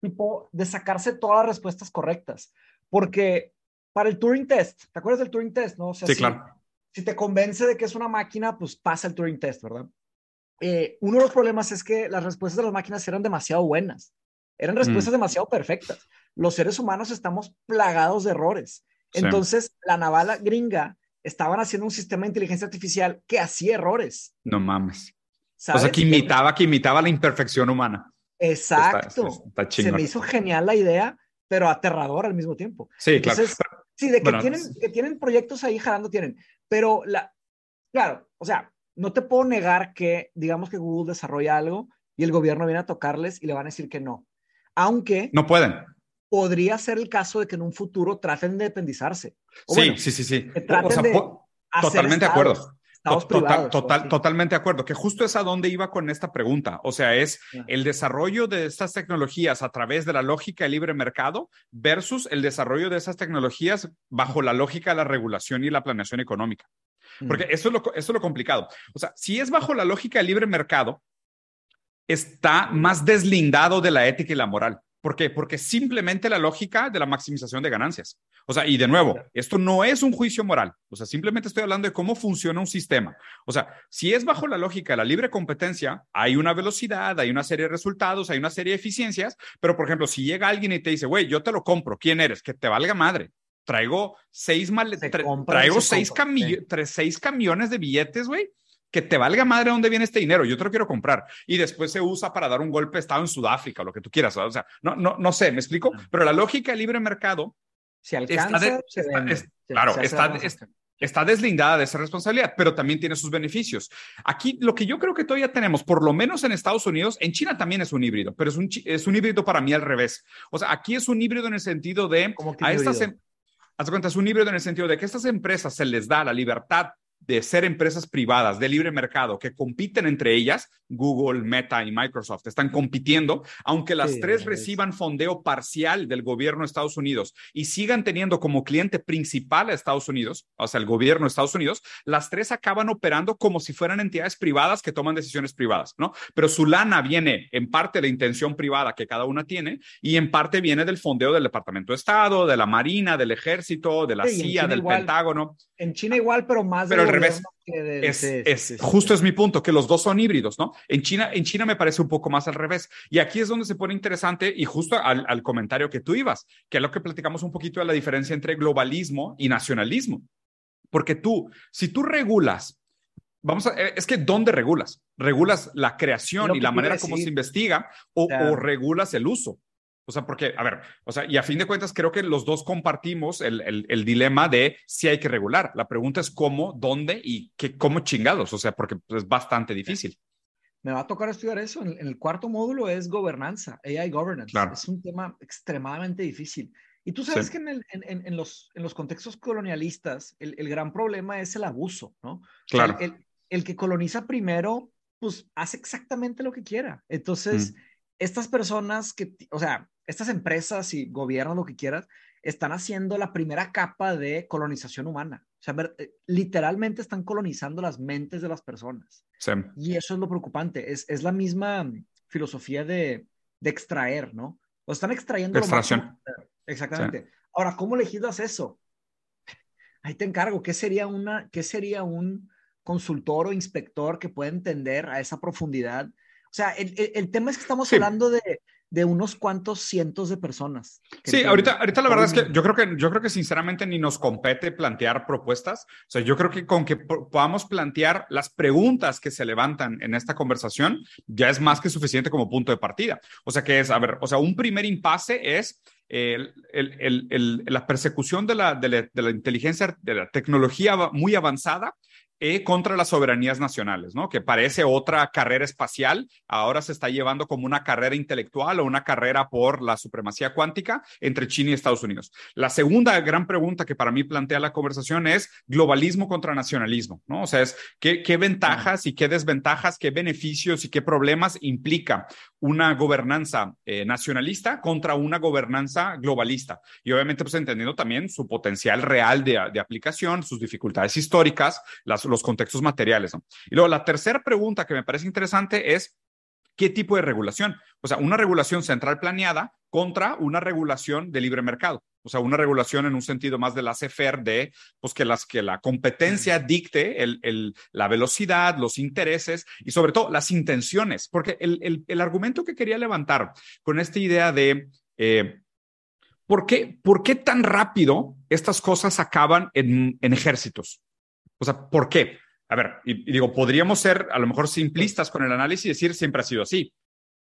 tipo de sacarse todas las respuestas correctas, porque para el Turing Test, ¿te acuerdas del Turing Test? No? sí, claro. Si te convence de que es una máquina, pues pasa el Turing Test, ¿verdad? Eh, uno de los problemas es que las respuestas de las máquinas eran demasiado buenas, eran respuestas mm. demasiado perfectas los seres humanos estamos plagados de errores. Entonces, la navala gringa estaban haciendo un sistema de inteligencia artificial que hacía errores. No mames. O sea, que imitaba, que imitaba la imperfección humana. Exacto. Se me hizo genial la idea, pero aterrador al mismo tiempo. Sí, claro. Sí, de que, tienen, que tienen proyectos ahí jalando, tienen. Pero, la, claro, o sea, no te puedo negar que, digamos que Google desarrolla algo y el gobierno viene a tocarles y le van a decir que no. Aunque... No pueden podría ser el caso de que en un futuro traten de independizarse. sí, sí, sí, sí, totalmente de acuerdo. Total, totalmente de acuerdo, que justo es a donde iba con esta pregunta. O sea, es el desarrollo de estas tecnologías a través de la lógica del libre mercado versus el desarrollo de esas tecnologías bajo la lógica de la regulación y la planeación económica. Porque eso es, lo, eso es lo complicado. O sea, si es bajo la lógica del libre mercado, está más deslindado de la ética y la moral. ¿Por qué? Porque simplemente la lógica de la maximización de ganancias. O sea, y de nuevo, esto no es un juicio moral. O sea, simplemente estoy hablando de cómo funciona un sistema. O sea, si es bajo la lógica de la libre competencia, hay una velocidad, hay una serie de resultados, hay una serie de eficiencias, pero por ejemplo, si llega alguien y te dice, güey, yo te lo compro, ¿quién eres? Que te valga madre. Traigo seis, mal traigo seis, seis camiones de billetes, güey que te valga madre dónde viene este dinero, yo te lo quiero comprar. Y después se usa para dar un golpe de Estado en Sudáfrica, lo que tú quieras. O sea, no, no, no sé, ¿me explico? Pero la lógica del libre mercado... Si alcanza, claro, está, está deslindada de esa responsabilidad, pero también tiene sus beneficios. Aquí lo que yo creo que todavía tenemos, por lo menos en Estados Unidos, en China también es un híbrido, pero es un, es un híbrido para mí al revés. O sea, aquí es un híbrido en el sentido de... a estas, em, haz cuenta, es un híbrido en el sentido de que a estas empresas se les da la libertad de ser empresas privadas de libre mercado que compiten entre ellas, Google, Meta y Microsoft están compitiendo, aunque las tres reciban fondeo parcial del gobierno de Estados Unidos y sigan teniendo como cliente principal a Estados Unidos, o sea, el gobierno de Estados Unidos, las tres acaban operando como si fueran entidades privadas que toman decisiones privadas, ¿no? Pero su lana viene en parte de la intención privada que cada una tiene y en parte viene del fondeo del Departamento de Estado, de la Marina, del Ejército, de la CIA, del Pentágono. En China igual, pero más pero revés. es, justo es mi punto, que los dos son híbridos, ¿no? En China, en China me parece un poco más al revés. Y aquí es donde se pone interesante y justo al, al comentario que tú ibas, que es lo que platicamos un poquito de la diferencia entre globalismo y nacionalismo. Porque tú, si tú regulas vamos a, eh, es que ¿dónde regulas? ¿Regulas la creación y la manera como se investiga o, regulas el uso? O sea, porque, a ver, o sea, y a fin de cuentas creo que los dos compartimos el, el, dilema de si hay que regular. La pregunta es cómo, dónde y qué, cómo chingados, o sea, porque es bastante difícil. Me va a tocar estudiar eso. En, el cuarto módulo es gobernanza, AI governance. Es un tema extremadamente difícil. Y tú sabes que en, el, en, en, los, en los contextos colonialistas, el, el, gran problema es el abuso, ¿no? Claro el que coloniza primero, pues hace exactamente lo que quiera. Entonces, mm. Estas personas que, o sea, estas empresas y gobiernos, lo que quieras, están haciendo la primera capa de colonización humana. O sea, eh, literalmente están colonizando las mentes de las personas. Y eso es lo preocupante. Es, es la misma filosofía de, de, extraer, ¿no? O están extrayendo. Extracción. Exactamente. Ahora, ¿cómo legislas eso? Ahí te encargo. ¿Qué sería, una, qué sería un, consultor o inspector que pueda entender a esa profundidad. O sea, el, el, tema es que estamos hablando de, de, unos cuantos cientos de personas. Sí, ahorita, ahorita la verdad es que yo creo que yo creo que sinceramente ni nos compete plantear propuestas. O sea, yo creo que con que podamos plantear las preguntas que se levantan en esta conversación ya es más que suficiente como punto de partida. O sea, que es, a ver, o sea, un primer impasse es el, el, el, la persecución de la, de la, de la inteligencia, de la tecnología muy avanzada e contra las soberanías nacionales, ¿no? Que parece otra carrera espacial, ahora se está llevando como una carrera intelectual o una carrera por la supremacía cuántica entre China y Estados Unidos. La segunda gran pregunta que para mí plantea la conversación es globalismo contra nacionalismo, ¿no? O sea, es qué, qué ventajas y qué desventajas, qué beneficios y qué problemas implica una gobernanza eh, nacionalista contra una gobernanza globalista. Y obviamente, pues entendiendo también su potencial real de, de aplicación, sus dificultades históricas, las, los contextos materiales. Y luego la tercera pregunta que me parece interesante es, ¿qué tipo de regulación? O sea, una regulación central planeada contra una regulación de libre mercado. O sea, una regulación en un sentido más de la CFR de pues que, las, que la competencia dicte el, el, la velocidad, los intereses y sobre todo las intenciones. Porque el, el argumento que quería levantar con esta idea de eh, ¿por, qué, ¿por qué tan rápido estas cosas acaban en, en ejércitos? O sea, ¿por qué? A ver, y, digo, podríamos ser a lo mejor simplistas con el análisis y decir siempre ha sido así.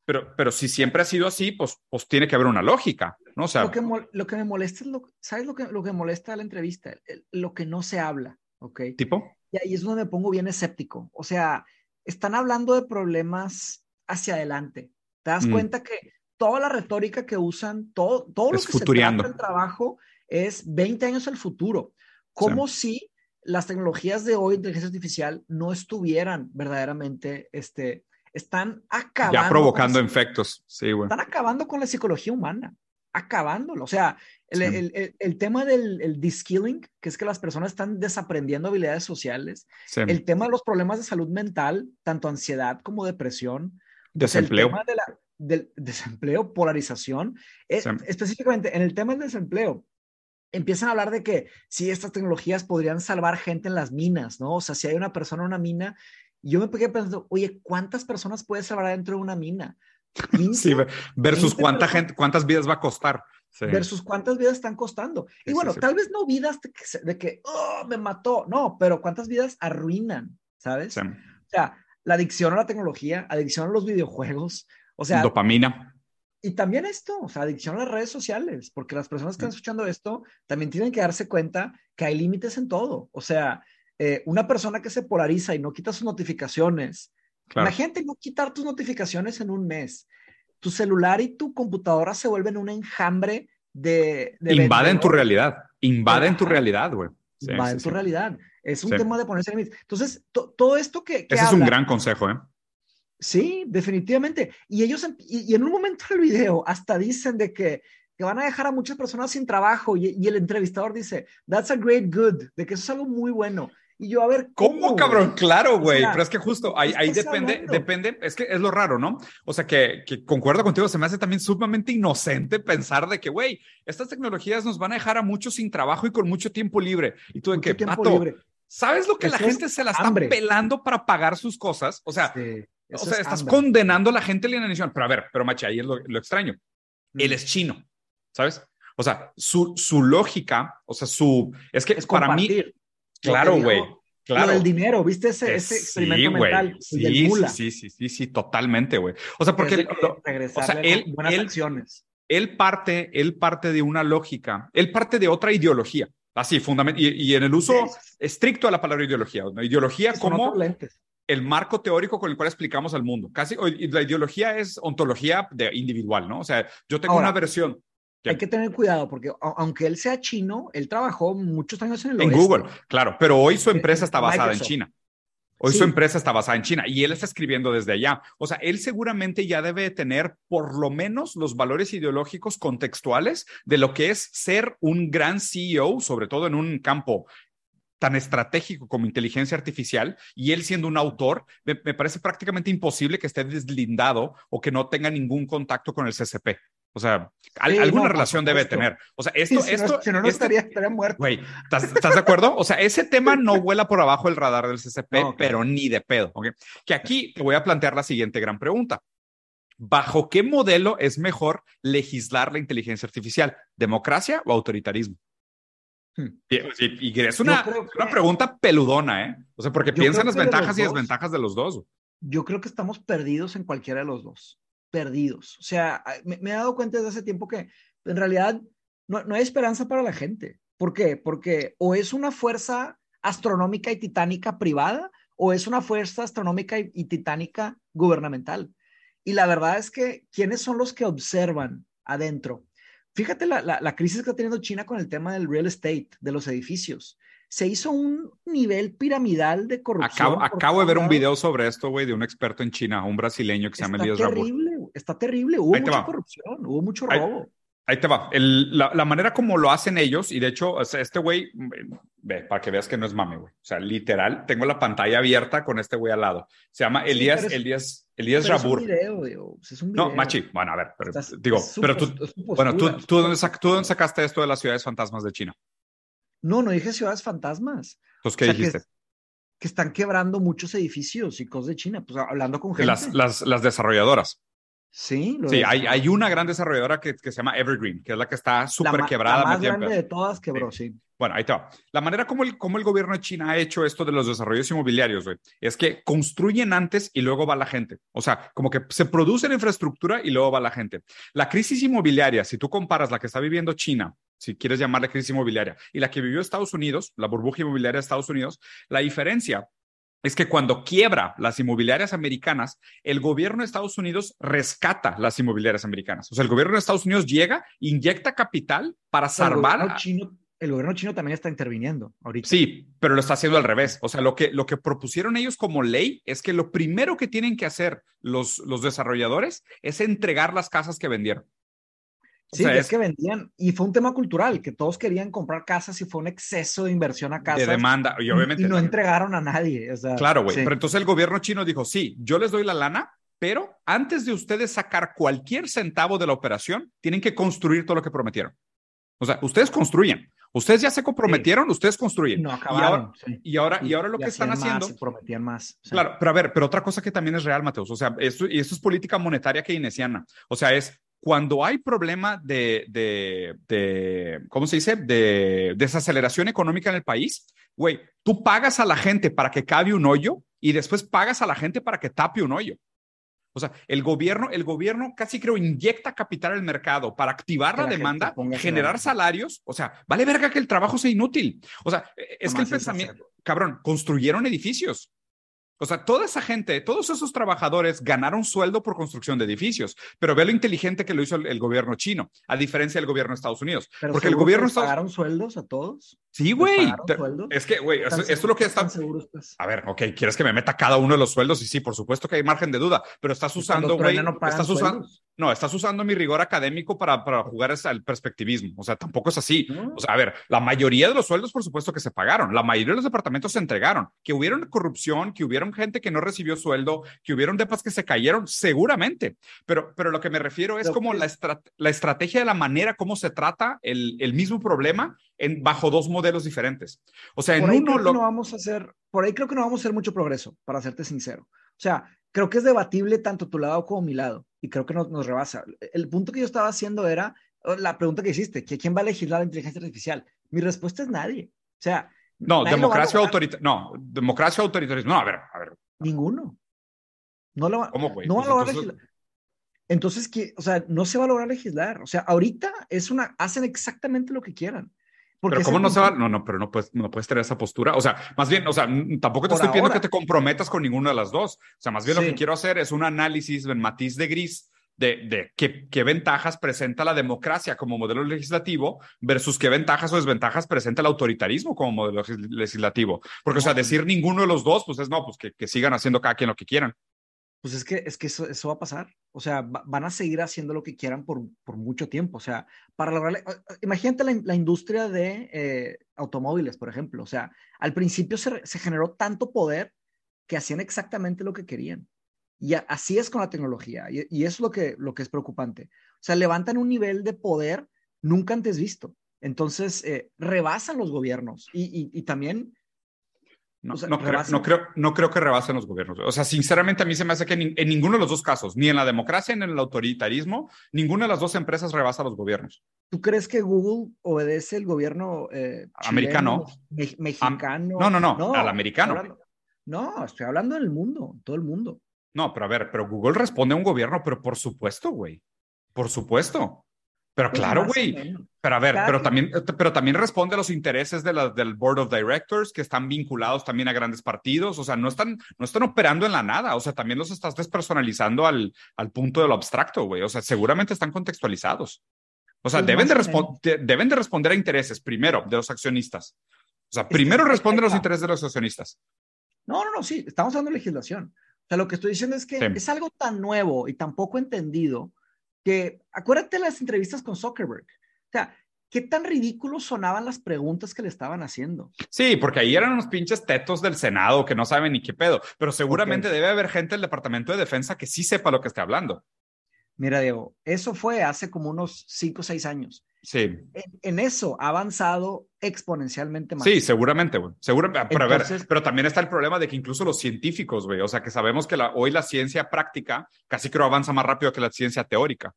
Pero, pero si siempre ha sido así, pues, pues tiene que haber una lógica, ¿no? O sea, lo que, lo que me molesta es lo, ¿sabes lo que, lo que molesta a la entrevista? Lo que no se habla, ¿ok? ¿Tipo? Y ahí es donde me pongo bien escéptico. O sea, están hablando de problemas hacia adelante. ¿Te das mm. cuenta que toda la retórica que usan, todo, todo lo que se trata del trabajo es 20 años al futuro? Como si las tecnologías de hoy, inteligencia artificial, no estuvieran verdaderamente, este, están acabando. Ya provocando efectos, sí, güey. Están acabando con la psicología humana, acabándolo. O sea, el, el, el, tema del el de-skilling, que es que las personas están desaprendiendo habilidades sociales, el tema de los problemas de salud mental, tanto ansiedad como depresión, desempleo. El tema de la, del desempleo, polarización, eh, específicamente en el tema del desempleo, empiezan a hablar de que si estas tecnologías podrían salvar gente en las minas, ¿no? O sea, si hay una persona en una mina, yo me pegué pensando, oye, ¿cuántas personas puedes salvar dentro de una mina? sí, versus cuánta gente, cuántas vidas va a costar. Versus cuántas vidas están costando. Y bueno, tal vez no vidas de que, oh, me mató, no, pero cuántas vidas arruinan, ¿sabes? O sea, la adicción a la tecnología, adicción a los videojuegos, o sea... Dopamina. Y también esto, o sea, adicción a las redes sociales, porque las personas que están escuchando esto también tienen que darse cuenta que hay límites en todo. O sea, eh, una persona que se polariza y no quita sus notificaciones, la gente no quitar tus notificaciones en un mes. Tu celular y tu computadora se vuelven un enjambre de... Invaden tu realidad, invaden tu realidad, güey. invaden tu realidad. Es un tema de ponerse límites. Entonces, todo esto que... Ese es un gran consejo, ¿eh? Sí, definitivamente. Y ellos, y, en un momento del video, hasta dicen de que, que van a dejar a muchas personas sin trabajo y, el entrevistador dice, that's a great good, de que eso es algo muy bueno. Y yo, a ver, ¿cómo? cabrón? Claro, güey, pero es que justo ahí, ahí depende, depende, es que es lo raro, ¿no? O sea, que, que concuerdo contigo, se me hace también sumamente inocente pensar de que, güey, estas tecnologías nos van a dejar a muchos sin trabajo y con mucho tiempo libre. Y tú, ¿en qué? Tiempo libre ¿Sabes lo que la Eso gente se la está hambre. pelando para pagar sus cosas? O sea, Sí, o eso sea, es estás condenando a la gente a la inanición. Pero a ver, pero machi, ahí es lo, lo extraño. Mm. Él es chino, ¿sabes? O sea, su, su lógica, o sea, su... Es que Es para mí, compartir. Claro, güey, claro. Del dinero, ¿viste ese, Eh, ese sí, experimento mental? Sí, el del mula. sí, sí, sí, sí, totalmente, güey. O sea, porque él- o sea, él- buenas él- acciones. él parte, él parte de una lógica, él parte de otra ideología, así, fundamental, y, y en el uso estricto de la palabra ideología, una ideología Son como. El marco teórico con el cual explicamos al mundo. Casi, la ideología es ontología de individual, ¿no? O sea, yo tengo Ahora, una versión. Hay que tener cuidado porque aunque él sea chino, él trabajó muchos años en el en oeste. Google, claro, pero hoy su empresa está basada en. China. Hoy Sí. su empresa está basada en China y él está escribiendo desde allá. O sea, él seguramente ya debe de tener por lo menos los valores ideológicos contextuales de lo que es ser un gran CEO, sobre todo en un campo tan estratégico como inteligencia artificial, y él siendo un autor, me, me parece prácticamente imposible que esté deslindado o que no tenga ningún contacto con el CCP. O sea, al- Sí, alguna no, relación debe tener. O sea, esto, si, no, esto, si no, no este- estaría, estaría muerto. Güey, ¿estás, estás de acuerdo? O sea, ese tema no vuela por abajo el radar del CCP, No, pero ni de pedo. Que aquí te voy a plantear la siguiente gran pregunta. ¿Bajo qué modelo es mejor legislar la inteligencia artificial? ¿Democracia o autoritarismo? Hmm. Y, y- es una, que- una pregunta peludona, ¿eh? O sea, porque piensa en las que de ventajas y desventajas de los dos. Yo creo que estamos perdidos en cualquiera de los dos. Perdidos. O sea, me, me he dado cuenta desde hace tiempo que en realidad no, no hay esperanza para la gente. ¿Por qué? Porque o es una fuerza astronómica y titánica privada o es una fuerza astronómica y, y titánica gubernamental. Y la verdad es que, ¿quiénes son los que observan adentro? Fíjate la, la, la crisis que está teniendo China con el tema del real estate, de los edificios. Se hizo un nivel piramidal de corrupción. Acabo, acabo de ver un video sobre esto, güey, de un experto en China, un brasileño que se llama Está Elías Rabur. terrible, güey, está terrible. Hubo Ahí mucha va. corrupción, hubo mucho Ahí- robo. Ahí te va. El- la, la manera como lo hacen ellos, y de hecho, este güey, ve, para que veas que no es mame, güey. O sea, literal, tengo la pantalla abierta con este güey al lado. Se llama Elías, Elías, Elías Pero es un Rabur. video, digo, es un No. Machi, bueno, a ver, pero, Estás- digo, pero tú, bueno, tú, tú, su dónde. ¿tú dónde sacaste esto de las ciudades fantasmas de China? No, no dije ciudades fantasmas. Entonces, ¿qué O sea, que- dijiste? Que están quebrando muchos edificios y cosas de China. Pues hablando con gente. Las, las, las desarrolladoras. Sí, lo Sí, hay, hay una gran desarrolladora que, que se llama Evergreen, que es la que está súper quebrada. La más grande de todas quebró, sí. Bueno, ahí te va. La manera como el, como el gobierno de China ha hecho esto de los desarrollos inmobiliarios, güey, es que construyen antes y luego va la gente. O sea, como que se produce la infraestructura y luego va la gente. La crisis inmobiliaria, si tú comparas la que está viviendo China, si quieres llamarla crisis inmobiliaria, y la que vivió Estados Unidos, la burbuja inmobiliaria de Estados Unidos, la diferencia es que cuando quiebra las inmobiliarias americanas, el gobierno de Estados Unidos rescata las inmobiliarias americanas. O sea, el gobierno de Estados Unidos llega, inyecta capital para El salvar. gobierno, chino, el gobierno chino también está interviniendo ahorita. Sí, pero lo está haciendo al revés. O sea, lo que, lo que propusieron ellos como ley es que lo primero que tienen que hacer los, los desarrolladores es entregar las casas que vendieron. O Sí, sea, es, es que vendían, y fue un tema cultural, que todos querían comprar casas y fue un exceso de inversión a casas. de demanda. Y y- obviamente. y no entregaron a nadie. o sea, Claro, güey. sí. Pero entonces el gobierno chino dijo, sí, yo les doy la lana, pero antes de ustedes sacar cualquier centavo de la operación, tienen que construir todo lo que prometieron. O sea, ustedes construyen. Ustedes ya se comprometieron, ustedes construyen. no y acabaron. ahora, sí. y ahora, y Y- ahora lo y que están más, haciendo. y prometían más. sí. Claro, pero a ver, pero otra cosa que también es real, Mateus, o sea, esto, y esto es política monetaria keynesiana, o sea, es cuando hay problema de, de, de ¿cómo se dice? De desaceleración económica en el país, güey, tú pagas a la gente para que cabe un hoyo y después pagas a la gente para que tape un hoyo. O sea, el gobierno, el gobierno casi creo inyecta capital al mercado para activar Que la, la demanda, generar salarios. O sea, vale verga que el trabajo sea inútil. O sea, es que el pensamiento, cabrón, construyeron edificios. O sea, toda esa gente, todos esos trabajadores ganaron sueldo por construcción de edificios, pero ve lo inteligente que lo hizo el, el gobierno chino, a diferencia del gobierno de Estados Unidos. Pero Porque el gobierno les Estados pagaron sueldos a todos. Sí, ¿Les güey. Es que, güey, eso- ¿Están esto es lo que está. están seguros, pues? A ver, ok, ¿quieres que me meta cada uno de los sueldos? Y sí, por supuesto que hay margen de duda, pero estás usando, güey, estás usando, sueldos. No, estás usando mi rigor académico para, para jugar el perspectivismo. O sea, tampoco es así. O sea, a ver, la mayoría de los sueldos, por supuesto que se pagaron, la mayoría de los departamentos se entregaron, que hubieron corrupción, que hubieron gente que no recibió sueldo, que hubieron depas que se cayeron, seguramente. Pero, pero lo que me refiero es como la, la estrategia de la manera como se trata el, el mismo problema en, bajo dos modelos diferentes. O sea, en uno lo... no vamos a hacer, por ahí creo que no vamos a hacer mucho progreso, para serte sincero. O sea, creo que es debatible tanto tu lado como mi lado y creo que nos, nos rebasa. El punto que yo estaba haciendo era la pregunta que hiciste, ¿quién va a legislar la inteligencia artificial? Mi respuesta es nadie. O sea, no, democracia autoritaria, no, democracia autoritarismo. No, a ver, a ver. Ninguno. No lo va, ¿Cómo, No va a pues lograr legislar. Entonces, ¿qué? o sea, no se va a lograr legislar. O sea, ahorita es una, hacen exactamente lo que quieran. Pero cómo no se va, no, no, pero no puedes, no puedes tener esa postura. O sea, más bien, o sea, tampoco te estoy pidiendo que te comprometas con ninguna de las dos. O sea, más bien lo que quiero hacer es un análisis en matiz de gris de, de qué, qué, ventajas presenta la democracia como modelo legislativo versus qué ventajas o desventajas presenta el autoritarismo como modelo legislativo. Porque, o sea, decir ninguno de los dos, pues es no, pues que, que sigan haciendo cada quien lo que quieran. Pues es que, es que eso, va a pasar. O sea, van a seguir haciendo lo que quieran por, mucho tiempo. O sea, para lograr... Imagínate la, industria de eh, automóviles, por ejemplo. O sea, al principio se, generó tanto poder que hacían exactamente lo que querían. Y así es con la tecnología. Y, eso es lo que, lo que es preocupante. O sea, levantan un nivel de poder nunca antes visto. Entonces, eh, rebasan los gobiernos y también no, no, creo, no, creo, no, creo, que rebasen los gobiernos. O sea, sinceramente a mí se me hace que en, en, ninguno de los dos casos, ni en la democracia ni en el autoritarismo, ninguna de las dos empresas rebasa a los gobiernos. ¿Tú crees que Google obedece el gobierno eh, americano? Me, mexicano. no, no, no, no, al americano. Estoy hablando, no, estoy hablando del mundo, todo el mundo. No, pero a ver, pero Google responde a un gobierno, pero por supuesto, güey. Por supuesto. Pero pues claro, güey. Pero a ver, pero también, pero también responde a los intereses de la, del Board of Directors que están vinculados también a grandes partidos. O sea, no están, no están operando en la nada. O sea, también los estás despersonalizando al, al punto de lo abstracto, güey. O sea, seguramente están contextualizados. O sea, pues deben de, deben de responder a intereses primero de los accionistas. O sea, primero responden a los intereses de los accionistas. No, no, no, sí, estamos hablando de legislación. O sea, lo que estoy diciendo es que sí. es algo tan nuevo y tan poco entendido que acuérdate las entrevistas con Zuckerberg. O sea, ¿qué tan ridículos sonaban las preguntas que le estaban haciendo? Sí, porque ahí eran unos pinches tetos del Senado que no saben ni qué pedo, pero seguramente okay. debe haber gente del Departamento de Defensa que sí sepa lo que esté hablando. Mira, Diego, eso fue hace como unos cinco o seis años. Sí. En, en, eso ha avanzado exponencialmente más. Sí, seguramente, güey. Seguramente. Pero Entonces, a ver, pero también está el problema de que incluso los científicos, güey, o sea, que sabemos que la, hoy la ciencia práctica casi creo avanza más rápido que la ciencia teórica.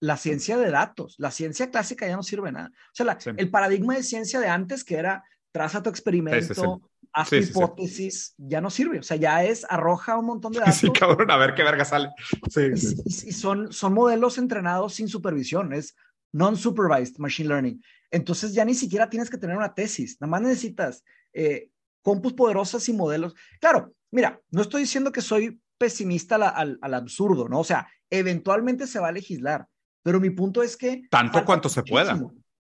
La ciencia de datos, la ciencia clásica ya no sirve nada. O sea, la, sí. el paradigma de ciencia de antes que era traza tu experimento, sí, sí, haz tu hipótesis, ya no sirve. O sea, ya es arroja un montón de datos. Sí, cabrón, a ver qué verga sale. Y, y, son, son modelos entrenados sin supervisión. Es non-supervised machine learning. Entonces ya ni siquiera tienes que tener una tesis, nada más necesitas eh, compus poderosas y modelos. Claro, mira, no estoy diciendo que soy pesimista al, al, al, absurdo, ¿no? O sea, eventualmente se va a legislar, pero mi punto es que... Tanto cuanto se pueda.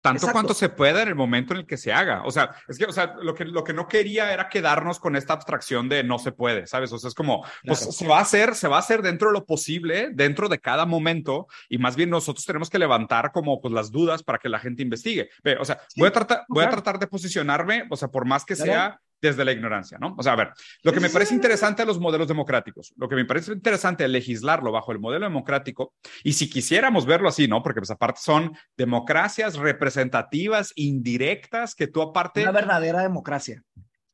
Tanto Exacto. cuanto se pueda en el momento en el que se haga. O sea, es que, o sea, lo que, lo que no quería era quedarnos con esta abstracción de no se puede, ¿sabes? O sea, es como, pues claro. se va a hacer, se va a hacer dentro de lo posible, dentro de cada momento, y más bien nosotros tenemos que levantar como, pues, las dudas para que la gente investigue. Ve, o sea, sí, voy a tratar, voy claro. a tratar de posicionarme, o sea, por más que claro. sea desde la ignorancia, ¿no? O sea, a ver, lo que me parece interesante a los modelos democráticos, lo que me parece interesante es legislarlo bajo el modelo democrático, y si quisiéramos verlo así, ¿no? Porque pues aparte son democracias representativas, indirectas, que tú aparte... Una verdadera democracia.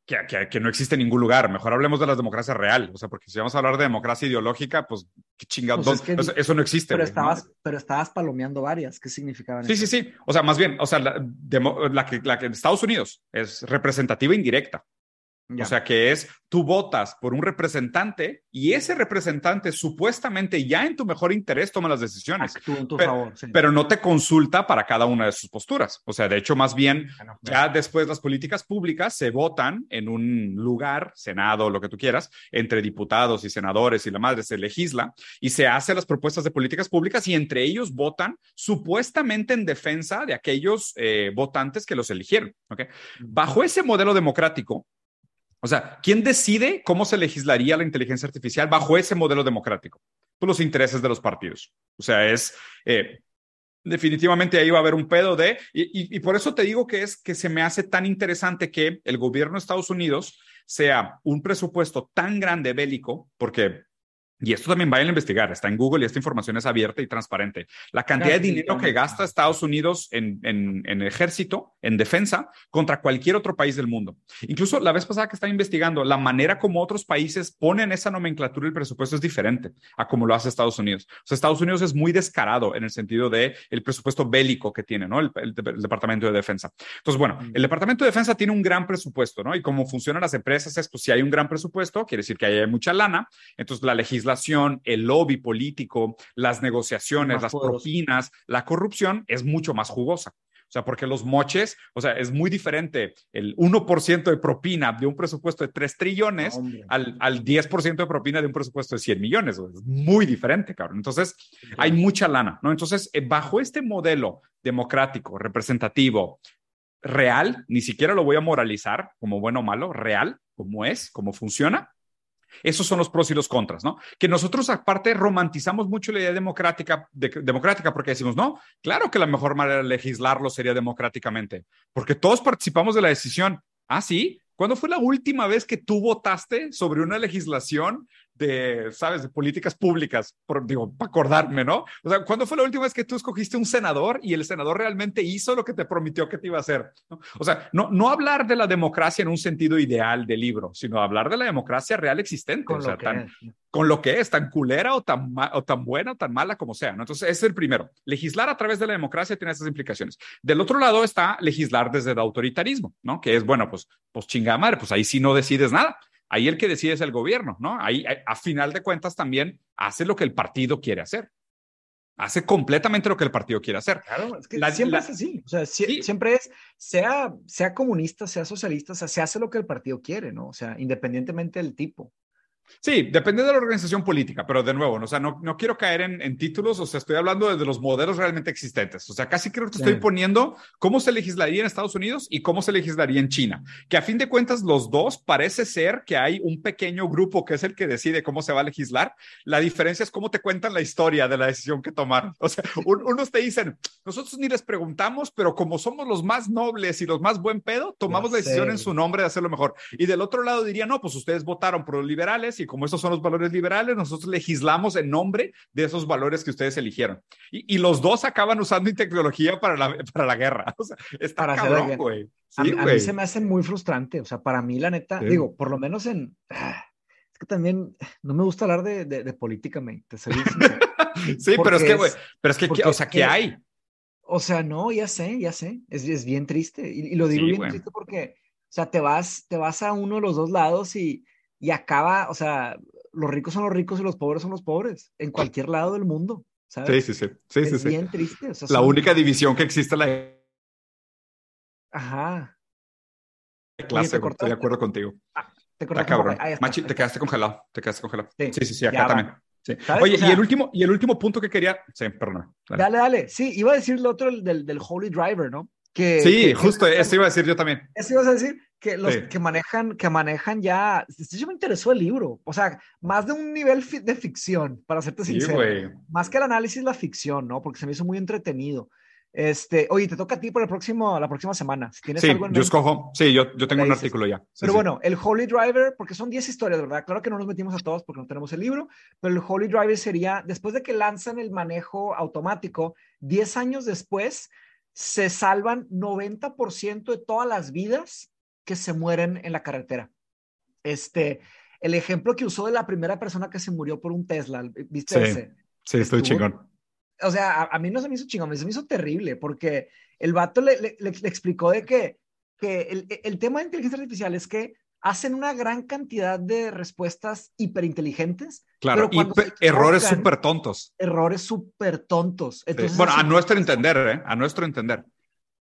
Que, que, que, no existe en ningún lugar. Mejor hablemos de las democracias reales. O sea, porque si vamos a hablar de democracia ideológica, pues qué chingados. Pues es que, eso, eso, no existe. Pero, wey, estabas, ¿no? pero estabas palomeando varias. ¿Qué significaban Sí, eso? sí, sí. O sea, más bien, o sea, la, que, la que en Estados Unidos es representativa indirecta. Ya. O sea que es, tú votas por un representante y ese representante supuestamente ya en tu mejor interés toma las decisiones. en tu pero, favor, sí. pero, no te consulta para cada una de sus posturas. O sea, de hecho, más bien, bueno, ya después las políticas públicas se votan en un lugar, Senado, lo que tú quieras, entre diputados y senadores y la madre se legisla y se hace las propuestas de políticas públicas y entre ellos votan supuestamente en defensa de aquellos eh, votantes que los eligieron. ¿okay? Bajo ese modelo democrático, O sea, ¿quién decide cómo se legislaría la inteligencia artificial bajo ese modelo democrático? Por los intereses de los partidos. O sea, es eh, definitivamente ahí va a haber un pedo de, y, por eso te digo que es que se me hace tan interesante que el gobierno de Estados Unidos sea un presupuesto tan grande bélico, porque y esto también vayan a investigar, está en Google y esta información es abierta y transparente. La cantidad de dinero que gasta Estados Unidos en, en, en, ejército, en defensa, contra cualquier otro país del mundo. Incluso la vez pasada que estaba investigando, la manera como otros países ponen esa nomenclatura y el presupuesto es diferente a como lo hace Estados Unidos. O sea, Estados Unidos es muy descarado en el sentido de el presupuesto bélico que tiene, ¿no? El, el, el Departamento de Defensa. Entonces, bueno, el Departamento de Defensa tiene un gran presupuesto, ¿no? Y como funcionan las empresas es, pues si hay un gran presupuesto, quiere decir que hay mucha lana, entonces la legislación el lobby político, las negociaciones, las propinas, la corrupción es mucho más jugosa. O sea, porque los moches, o sea, es muy diferente el 1% de propina de un presupuesto de 3 trillones al, al 10% de propina de un presupuesto de 100 millones. Es muy diferente, cabrón. Entonces, hay mucha lana, ¿no? Entonces, eh, bajo este modelo democrático, representativo, real, ni siquiera lo voy a moralizar como bueno o malo, real, como es, como funciona, esos son los pros y los contras, ¿no? Que nosotros aparte romantizamos mucho la idea democrática, de, democrática porque decimos, no, claro que la mejor manera de legislarlo sería democráticamente, porque todos participamos de la decisión. Ah, sí. ¿Cuándo fue la última vez que tú votaste sobre una legislación de, sabes, de políticas públicas, por, digo, para acordarme, ¿no? O sea, ¿cuándo fue la última vez que tú escogiste un senador y el senador realmente hizo lo que te prometió que te iba a hacer? ¿no? O sea, no, no hablar de la democracia en un sentido ideal del libro, sino hablar de la democracia real existente, con o sea, tan, con lo que es, tan culera o tan, o tan buena o tan mala como sea, ¿no? Entonces, ese es el primero. Legislar a través de la democracia tiene esas implicaciones. Del otro lado está legislar desde el autoritarismo, ¿no? Que es, bueno, pues, pues chingada madre, pues ahí sí no decides nada ahí el que decide es el gobierno, ¿no? Ahí, a final de cuentas, también hace lo que el partido quiere hacer. Hace completamente lo que el partido quiere hacer. Claro, es que la, siempre la, es así. O sea, si, sí. siempre es, sea, sea comunista, sea socialista, o sea, se hace lo que el partido quiere, ¿no? O sea, independientemente del tipo. Sí, depende de la organización política, pero de nuevo, o sea, no, no quiero caer en, en, títulos, o sea, estoy hablando de, los modelos realmente existentes. O sea, casi creo que te estoy poniendo cómo se legislaría en Estados Unidos y cómo se legislaría en China. Que a fin de cuentas, los dos parece ser que hay un pequeño grupo que es el que decide cómo se va a legislar. La diferencia es cómo te cuentan la historia de la decisión que tomaron. O sea, un, unos te dicen, nosotros ni les preguntamos, pero como somos los más nobles y los más buen pedo, tomamos la decisión en su nombre de hacerlo mejor. Y del otro lado diría, no, pues ustedes votaron por los liberales y como esos son los valores liberales, nosotros legislamos en nombre de esos valores que ustedes eligieron. Y, y los dos acaban usando tecnología para la, para la guerra. O sea, está para cabrón, güey. Sí, a, a, mí se me hace muy frustrante. O sea, para mí, la neta, sí. digo, por lo menos en... Es que también no me gusta hablar de, de, de política, me, te sí, pero es que, güey, pero es que, o sea, ¿qué hay? O sea, no, ya sé, ya sé. Es, es bien triste. Y, y lo digo sí, bien triste porque, o sea, te vas, te vas a uno de los dos lados y y acaba, o sea, los ricos son los ricos y los pobres son los pobres, en cualquier lado del mundo. ¿sabes? Sí, sí, sí. sí, es sí, bien sí. triste. O sea, la única división que existe la. Ajá. Clase, Oye, estoy de acuerdo contigo. Ah, te Está cabrón. Ahí está, Machi, ahí te quedaste congelado. Te quedaste congelado. Sí, sí, sí, sí acá ya también. Oye, O sea- y el último, y el último punto que quería. Sí, perdón. Dale. Dale, dale. Sí, iba a decir lo otro el del, del Holy Driver, ¿no? Que, Sí, que- justo que- eso iba a decir yo también. Eso ibas a decir que los Sí. que manejan, que manejan ya. Sí me interesó el libro. O sea, más de un nivel fi- de ficción, para serte Sí, sincero. Más que el análisis, la ficción, ¿no? Porque se me hizo muy entretenido. Este, oye, te toca a ti por el próximo, la próxima semana. Si tienes Sí, algo en yo escojo. Sí, yo, yo tengo un dices. artículo ya. Pero bueno, el Holy Driver, porque son 10 historias, ¿verdad? Claro que no nos metimos a todos porque no tenemos el libro, pero el Holy Driver sería, después de que lanzan el manejo automático, 10 años después, se salvan 90% de todas las vidas que se mueren en la carretera. Este, el ejemplo que usó de la primera persona que se murió por un Tesla, ¿viste Sí. ese? Sí, estoy chingón. o sea, a, a mí no se me hizo chingón, se me hizo terrible, porque el vato le, le- le- le explicó de que, que el, el tema de inteligencia artificial es que hacen una gran cantidad de respuestas hiperinteligentes, Claro, y errores súper tontos. errores súper tontos. Sí. Entonces, Bueno, a nuestro entender, ¿eh? A nuestro entender.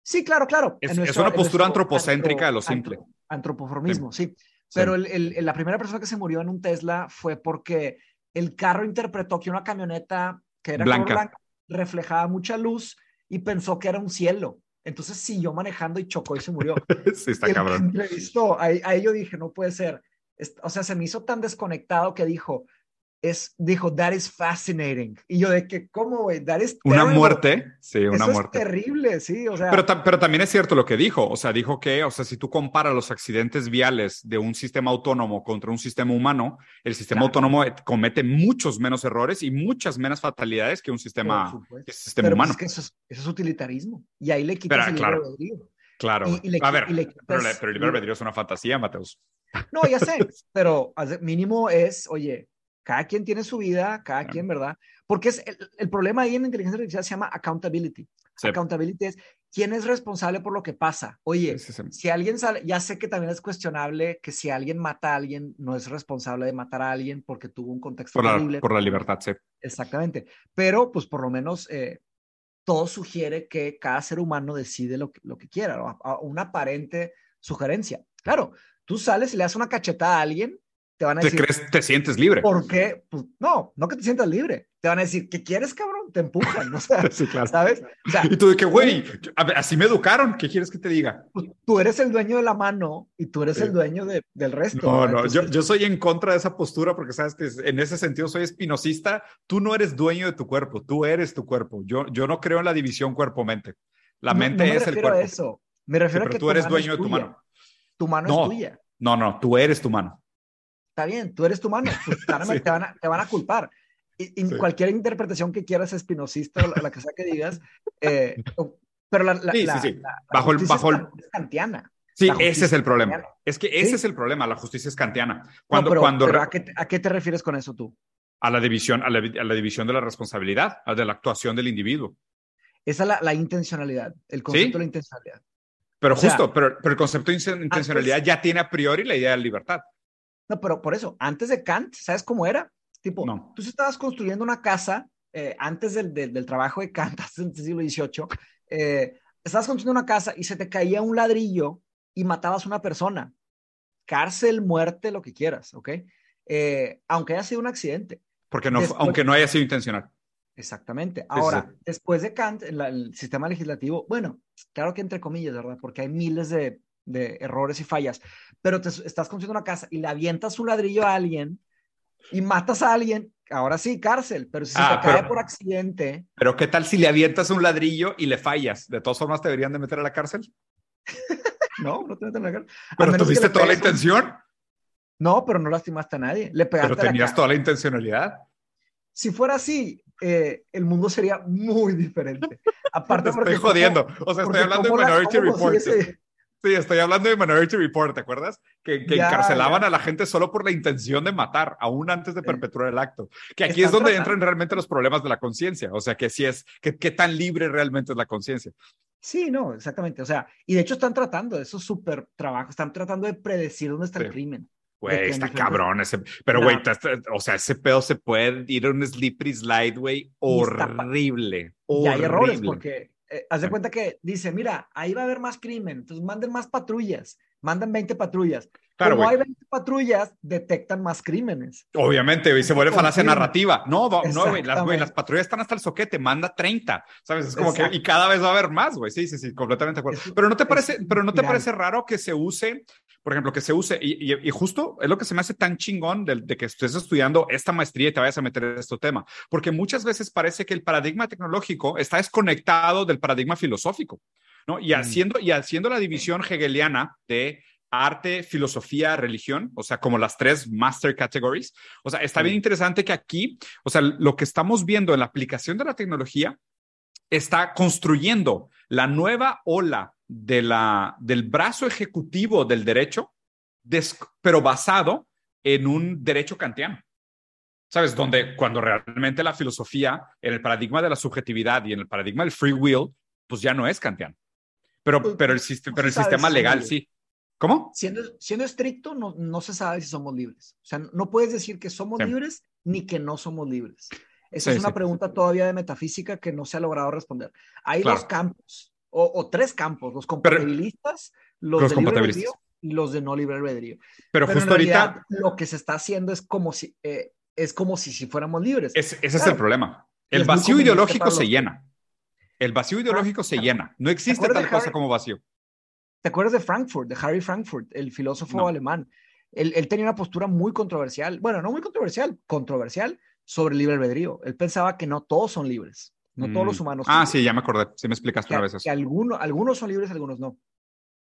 Sí, claro, claro. Es- En es nuestro- una postura nuestro antropocéntrica de lo antro- simple. Antropoformismo, sí. Pero el- el- la primera persona que se murió en un Tesla fue porque el carro interpretó que una camioneta que era Blanca. blanca reflejaba mucha luz y pensó que era un cielo. Entonces siguió manejando y chocó y se murió. sí, está cabrón. Entrevistó, ahí, ahí yo dije, no puede ser. O sea, se me hizo tan desconectado que dijo, es, dijo, that is fascinating. Y yo de que, ¿cómo, güey? That is Una muerte, sí, una Eso muerte. Es terrible, sí, o sea. Pero, pero también es cierto lo que dijo, o sea, dijo que, o sea, si tú comparas los accidentes viales de un sistema autónomo contra un sistema humano, el sistema Claro. autónomo comete muchos menos errores y muchas menos fatalidades que un sistema, que sistema pero pues humano. es que eso es, eso es utilitarismo. Y ahí le quitas Pero, el claro. Claro. y- y le a ver, y le pero, quitas- le- pero el libre albedrío es una fantasía, Mateus. No, ya sé, pero mínimo es, oye, cada quien tiene su vida, cada Claro. quien, ¿verdad? Porque es el, el problema ahí en la inteligencia artificial se llama accountability. Sí. Accountability es quién es responsable por lo que pasa. Oye, Sí, sí, si alguien sale, ya sé que también es cuestionable que si alguien mata a alguien, no es responsable de matar a alguien porque tuvo un contexto Por la, terrible. por la libertad, sí. Exactamente. Pero, pues, por lo menos, eh, todo sugiere que cada ser humano decide lo que, lo que quiera, ¿no? A- a- una aparente sugerencia. Claro, tú sales y le das una cachetada a alguien, te van a ¿Te decir, crees, te sientes libre? ¿por qué? Pues, no, no que te sientas libre. Te van a decir, ¿qué quieres, cabrón? Te empujan, ¿no? O sea, Sí, claro. ¿sabes? O sea, Y tú de que, güey, así me educaron, ¿qué quieres que te diga? pues, tú eres el dueño de la mano y tú eres Sí. el dueño de- del resto. No, ¿verdad? no, yo, Entonces, yo soy en contra de esa postura porque sabes que en ese sentido soy espinosista. Tú no eres dueño de tu cuerpo, tú eres tu cuerpo. Yo, yo no creo en la división cuerpo-mente. La mente no me es el a cuerpo. eso. Me Sí, refiero a pero que tú eres dueño de tu mano. Tu mano No. es tuya. No, no, tú eres tu mano. Está bien, tú eres tu mano, pues, claramente Sí. te, van a, te van a culpar. Y, y Sí. cualquier interpretación que quieras espinosista, o la, que sea que digas, eh, pero la, la, Sí, la- la- Bajo el- bajo el- es kan- es kantiana. Sí, ese es el problema. kantiana. Es que ese es el problema. La justicia es kantiana. No, Cuando, pero, cuando pero ¿a, qué, te- a qué te refieres con eso tú? a la división, a la, a la división de la responsabilidad, a de la actuación del individuo. Esa es la, la intencionalidad, el concepto Sí. de la intencionalidad. Pero O sea, justo, pero, pero el concepto de inten- intencionalidad ya tiene a priori la idea de libertad. No, pero por eso, antes de Kant, ¿sabes cómo era? Tipo, No. tú estabas construyendo una casa eh, antes del, del, del trabajo de Kant, antes del siglo XVIII, eh, estabas construyendo una casa y se te caía un ladrillo y matabas a una persona. Cárcel, muerte, lo que quieras, ¿ok? Eh, aunque haya sido un accidente. Porque no, Después- aunque no haya sido intencional. Exactamente. sí. Ahora, después de Kant, la- el sistema legislativo, bueno, claro que entre comillas, ¿verdad? Porque hay miles de, de errores y fallas, pero te estás construyendo una casa y le avientas un ladrillo a alguien y matas a alguien, ahora sí, cárcel, pero si se Ah, te cae por accidente, Pero ¿qué tal si le avientas un ladrillo y le fallas? ¿De todas formas te deberían de meter a la cárcel? no, no te meten en la cárcel. A Pero tuviste toda la intención, No, pero no lastimaste a nadie, le pegaste pero a la tenías toda la intencionalidad. Si fuera así, eh, el mundo sería muy diferente. Aparte, Te porque estoy jodiendo. O sea, estoy hablando de Minority Report. si ese- Sí, estoy hablando de Minority Report, ¿te acuerdas? Que, que Ya, encarcelaban ya. a la gente solo por la intención de matar, aún antes de Sí. perpetrar el acto. Que aquí es Están donde tratando. entran realmente los problemas de la conciencia. O sea, que si es, que, qué tan libre realmente es la conciencia. Sí, no, exactamente. O sea, y de hecho están tratando de esos súper trabajos, están tratando de predecir dónde está Sí. el crimen. Güey, que está cabrón ese. Pero, No. güey, te- o sea, ese pedo se puede ir a un slippery slide, güey, está pa- horrible. Y hay errores horrible. porque eh, haz de cuenta que dice, mira, ahí va a haber más crimen, entonces manden más patrullas, mandan 20 patrullas. Claro, Como hay 20 patrullas, detectan más crímenes. Obviamente, güey, se vuelve falacia narrativa. No, no, güey, las, patrullas están hasta el soquete, manda 30, ¿sabes? Es como que, y cada vez va a haber más, güey, sí, sí, sí, completamente de acuerdo. Es- pero no te parece, pero no te parece raro que se use, por ejemplo, que se use, y, y- y justo es lo que se me hace tan chingón de, de que estés estudiando esta maestría y te vayas a meter en este tema, porque muchas veces parece que el paradigma tecnológico está desconectado del paradigma filosófico, ¿no? Y Mm. haciendo, y haciendo la división hegeliana de arte, filosofía, religión, o sea, como las tres master categories. O sea, está bien interesante que aquí, o sea, lo que estamos viendo en la aplicación de la tecnología está construyendo la nueva ola de la, del brazo ejecutivo del derecho, des- pero basado en un derecho kantiano. ¿Sabes? Donde cuando realmente la filosofía, en el paradigma de la subjetividad y en el paradigma del free will, pues ya no es kantiano. Pero, Pues, pero el, pero el sabe sistema si legal sí. ¿Cómo? Siendo, siendo estricto, no, no se sabe si somos libres. O sea, no puedes decir que somos Sí. libres ni que no somos libres. Esa Sí, es una sí. pregunta todavía de metafísica que no se ha logrado responder. Hay Claro. dos campos, o, o tres campos, los compatibilistas, los, Los de libre albedrío y los de no libre albedrío. Pero, Pero en justo ahorita, lo que se está haciendo es como si, eh, es como si, si fuéramos libres. es- ese es el problema. El vacío ideológico se llena. El vacío ideológico se llena. No existe tal cosa como vacío. ¿Te acuerdas de Frankfurt, de Harry Frankfurt, el filósofo alemán? Él, él, tenía una postura muy controversial, bueno, no muy controversial, controversial sobre el libre albedrío. Él pensaba que no todos son libres, no todos los mm. humanos. Ah, sí, ya me acordé, sí me explicaste una vez eso. Que algunos, algunos son libres, algunos no.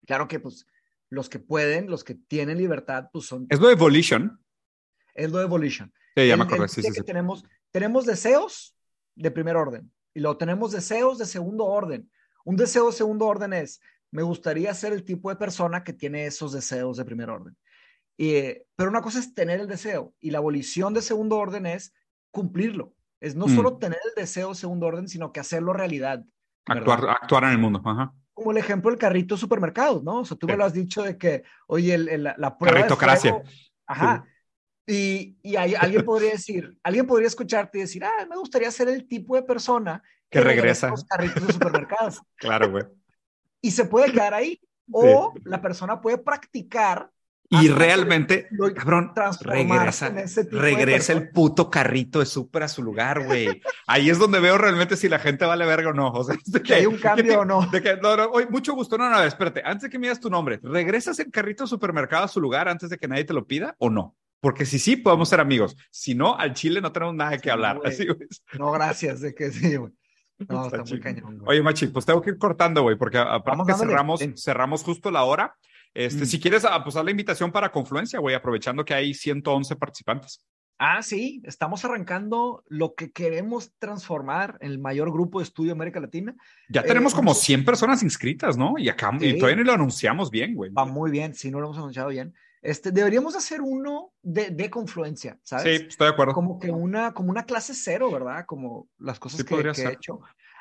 Claro que pues los que pueden, los que tienen libertad, pues son... Es lo de volition. Es lo de volition. Sí, ya me acordé, sí, sí, Tenemos, tenemos deseos de primer orden y luego tenemos deseos de segundo orden. Un deseo de segundo orden es, me gustaría ser el tipo de persona que tiene esos deseos de primer orden. pero una cosa es tener el deseo y la abolición de segundo orden es cumplirlo. Es no solo mm. tener el deseo de segundo orden, sino que hacerlo realidad. Actuar, actuar en el mundo. Ajá. Como el ejemplo del carrito de supermercados, ¿no? O sea, tú me lo has dicho de que, oye, el, la prueba. Carritocracia. ajá. Y, y alguien podría decir, alguien podría escucharte y decir, ah, me gustaría ser el tipo de persona que, regresa los carritos de supermercados. claro, güey. Y se puede quedar ahí. O la persona puede practicar y realmente, cabrón, regresa, regresa el puto carrito de súper a su lugar, güey. Ahí es donde veo realmente si la gente vale verga o no. O sea, que, hay un cambio o no. De que, no, no, mucho gusto. No, no, espérate. Antes de que me digas tu nombre, ¿regresas el carrito de supermercado a su lugar antes de que nadie te lo pida o no? Porque si sí, podemos ser amigos. Si no, al chile no tenemos nada que hablar. Así, No, gracias, de que sí, güey. No, está, muy cañón. Oye, Machi, pues tengo que ir cortando, güey, porque aparte que cerramos, cerramos justo la hora. Este, mm. Si quieres, ah, pues la invitación para Confluencia, güey, aprovechando que hay 111 participantes. Ah, sí, estamos arrancando lo que queremos transformar en el mayor grupo de estudio de América Latina. Ya tenemos eh, como 100 personas inscritas, ¿no? Y acá y todavía no lo anunciamos bien, güey. Va muy bien, sí, no lo hemos anunciado bien. Este, deberíamos hacer uno de, de confluencia, ¿sabes? Sí, estoy de acuerdo. Como que una, como una clase cero, ¿verdad? Como las cosas que, he hecho.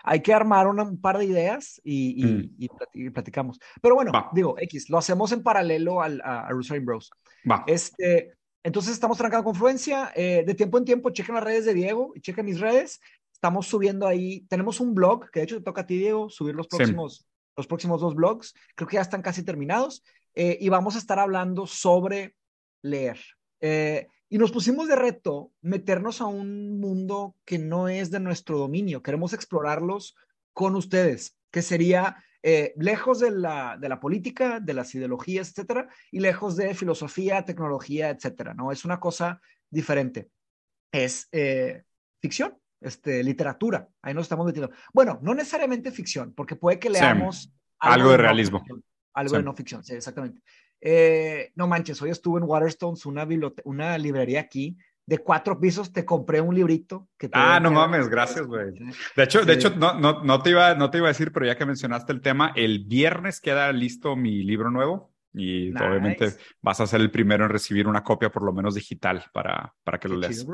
Hay que armar un par de ideas y, y, mm. platicamos. Pero bueno, digo, X, lo hacemos en paralelo al, a, a Bros. Va. Este, entonces estamos trancando confluencia. Eh, de tiempo en tiempo, chequen las redes de Diego y chequen mis redes. Estamos subiendo ahí, tenemos un blog, que de hecho te toca a ti, Diego, subir los próximos, los próximos dos blogs. Creo que ya están casi terminados. Eh, y vamos a estar hablando sobre leer. Eh, y nos pusimos de reto meternos a un mundo que no es de nuestro dominio. Queremos explorarlos con ustedes, que sería eh, lejos de la, de la política, de las ideologías, etcétera, y lejos de filosofía, tecnología, etcétera. ¿no? Es una cosa diferente. Es ficción, este, literatura. Ahí nos estamos metiendo. Bueno, no necesariamente ficción, porque puede que leamos algo, de realismo. Algo de no ficción, sí, exactamente. Eh, no manches, hoy estuve en Waterstones, una, una librería aquí de cuatro pisos, te compré un librito. Que ah, no mames, gracias, güey. De hecho, de hecho no, no, no, te iba, no te iba a decir, pero ya que mencionaste el tema, el viernes queda listo mi libro nuevo y obviamente vas a ser el primero en recibir una copia, por lo menos digital, para, para que lo leas.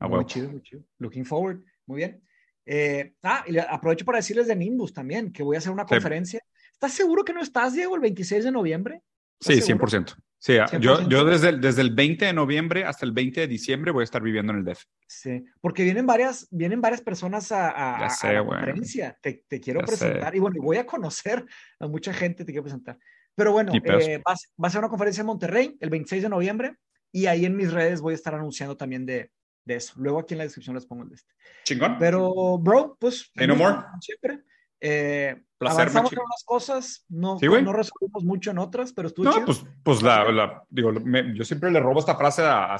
muy chido, muy chido. Looking forward. Muy bien. Eh, ah, y aprovecho para decirles de Nimbus también, que voy a hacer una conferencia ¿Estás seguro que no estás, Diego, el 26 de noviembre? Sí, 100%. Sí, yo, yo desde, el, desde el 20 de noviembre hasta el 20 de diciembre voy a estar viviendo en el DEF. Sí, porque vienen varias, vienen varias personas a, a, la conferencia. Te, te, quiero presentar y bueno, voy a conocer a mucha gente, te quiero presentar. Pero bueno, eh, va, va, a ser una conferencia en Monterrey el 26 de noviembre y ahí en mis redes voy a estar anunciando también de, de eso. Luego aquí en la descripción les pongo el de este. Chingón. Pero, bro, pues... no more. Siempre. Eh, avanzamos en unas cosas, no, no resolvimos mucho en otras, pero estuvo No, pues, pues la, digo, yo siempre le robo esta frase a, a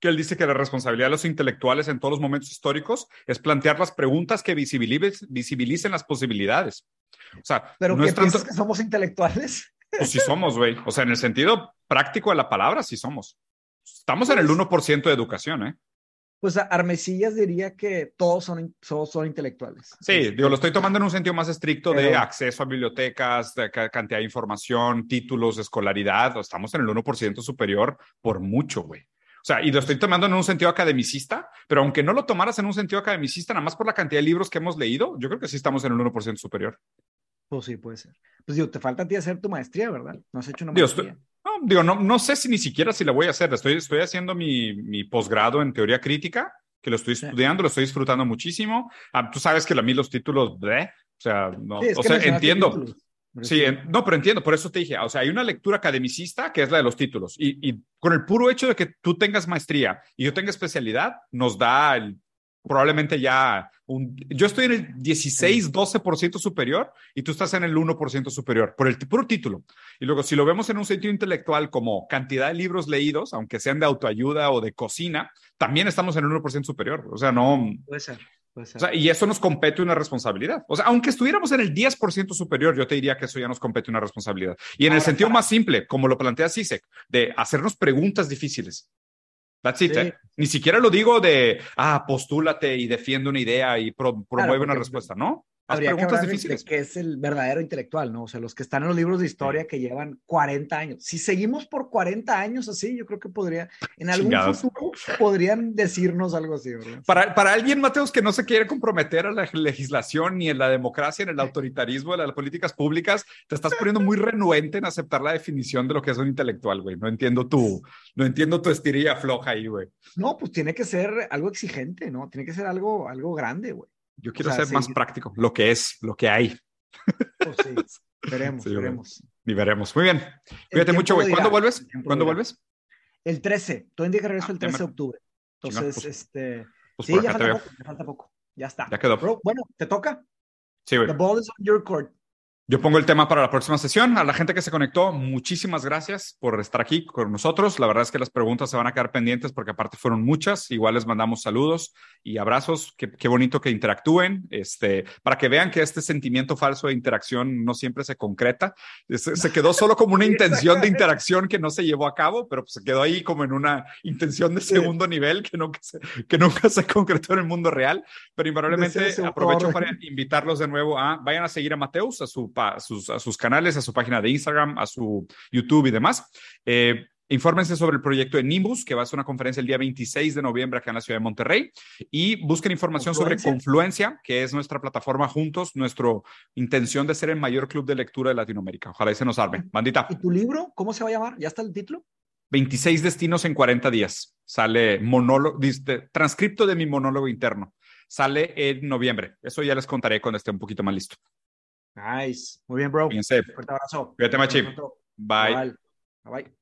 que él dice que la responsabilidad de los intelectuales en todos los momentos históricos es plantear las preguntas que visibilicen, las posibilidades. O sea, ¿pero no es tanto... que somos intelectuales? Pues sí somos, güey. O sea, en el sentido práctico de la palabra, sí somos. Estamos en el 1% pues de educación, ¿eh? Pues Armesillas diría que todos son, son intelectuales. Sí, este, digo, lo estoy tomando en un sentido más estricto de acceso a bibliotecas, de cantidad de información, títulos, escolaridad. Estamos en el 1% superior por mucho, güey. O sea, y lo estoy tomando en un sentido academicista, pero aunque no lo tomaras en un sentido academicista, nada más por la cantidad de libros que hemos leído, yo creo que sí estamos en el 1% superior. Pues sí, puede ser. Pues digo, te falta a ti hacer tu maestría, ¿verdad? No has hecho una maestría. Digo, no, no sé si ni siquiera si la voy a hacer. Estoy, estoy haciendo mi, mi posgrado en teoría crítica, que lo estoy estudiando, lo estoy disfrutando muchísimo. Ah, tú sabes que a mí los títulos, o sea, no, o sea, entiendo. Sí, no, pero entiendo, por eso te dije, o sea, hay una lectura academicista que es la de los títulos y, y, con el puro hecho de que tú tengas maestría y yo tenga especialidad, nos da el probablemente ya un, yo estoy en el 16, 12% superior y tú estás en el 1% superior por el puro título. Y luego, si lo vemos en un sentido intelectual como cantidad de libros leídos, aunque sean de autoayuda o de cocina, también estamos en el 1% superior. O sea, no. Puede ser. O sea, y eso nos compete una responsabilidad. O sea, aunque estuviéramos en el 10% superior, yo te diría que eso ya nos compete una responsabilidad. Y en el sentido más simple, como lo plantea CISEC, de hacernos preguntas difíciles. That's it. ¿eh? Ni siquiera lo digo de, ah, postúlate y defiende una idea y promueve una respuesta, ¿no? Habría preguntas que difíciles. que es el verdadero intelectual, ¿no? O sea, los que están en los libros de historia que llevan 40 años. Si seguimos por 40 años así, yo creo que podría, en algún futuro, podrían decirnos algo así, ¿verdad? Para, para alguien, Mateos, que no se quiere comprometer a la legislación ni en la democracia, en el autoritarismo de las políticas públicas, te estás poniendo muy renuente en aceptar la definición de lo que es un intelectual, güey. No entiendo tu, no entiendo tu estirilla floja ahí, güey. No, pues tiene que ser algo exigente, ¿no? Tiene que ser algo, algo grande, güey. Yo quiero ser más práctico, lo que es, lo que hay. Pues sí, veremos, veremos. Ni veremos. Muy bien. Cuídate mucho, güey. ¿Cuándo vuelves? ¿Cuándo vuelves? El 13. Tú indica que regreso el 13 ah, de octubre. Entonces, pues, este. Pues sí, ya falta, poco, ya falta poco. Ya está. Ya quedó. bueno, ¿te toca? Sí, güey. The ball is on your court. Yo pongo el tema para la próxima sesión. A la gente que se conectó, muchísimas gracias por estar aquí con nosotros. La verdad es que las preguntas se van a quedar pendientes porque aparte fueron muchas. Igual les mandamos saludos y abrazos. Qué, qué bonito que interactúen, este, para que vean que este sentimiento falso de interacción no siempre se concreta. Se, se quedó solo como una intención de interacción que no se llevó a cabo, pero pues se quedó ahí como en una intención de segundo nivel que nunca, se, que nunca se concretó en el mundo real. Pero invariablemente aprovecho para invitarlos de nuevo a, vayan a seguir a Mateus, a su a sus, a sus canales, a su página de Instagram, a su YouTube y demás. Eh, Infórmense sobre el proyecto de Nimbus, que va a ser una conferencia el día 26 de noviembre acá en la ciudad de Monterrey. Y busquen información sobre Confluencia, que es nuestra plataforma juntos, nuestra intención de ser el mayor club de lectura de Latinoamérica. Ojalá y se nos arme. Bandita. ¿Y tu libro? ¿Cómo se va a llamar? ¿Ya está el título? 26 destinos en 40 días. Sale monólogo, transcripto de mi monólogo interno. Sale en noviembre. Eso ya les contaré cuando esté un poquito más listo. Nice. Muy bien, bro. Fíjense. Fuerte abrazo. Cuídate, Machi. Bye. Bye. Bye.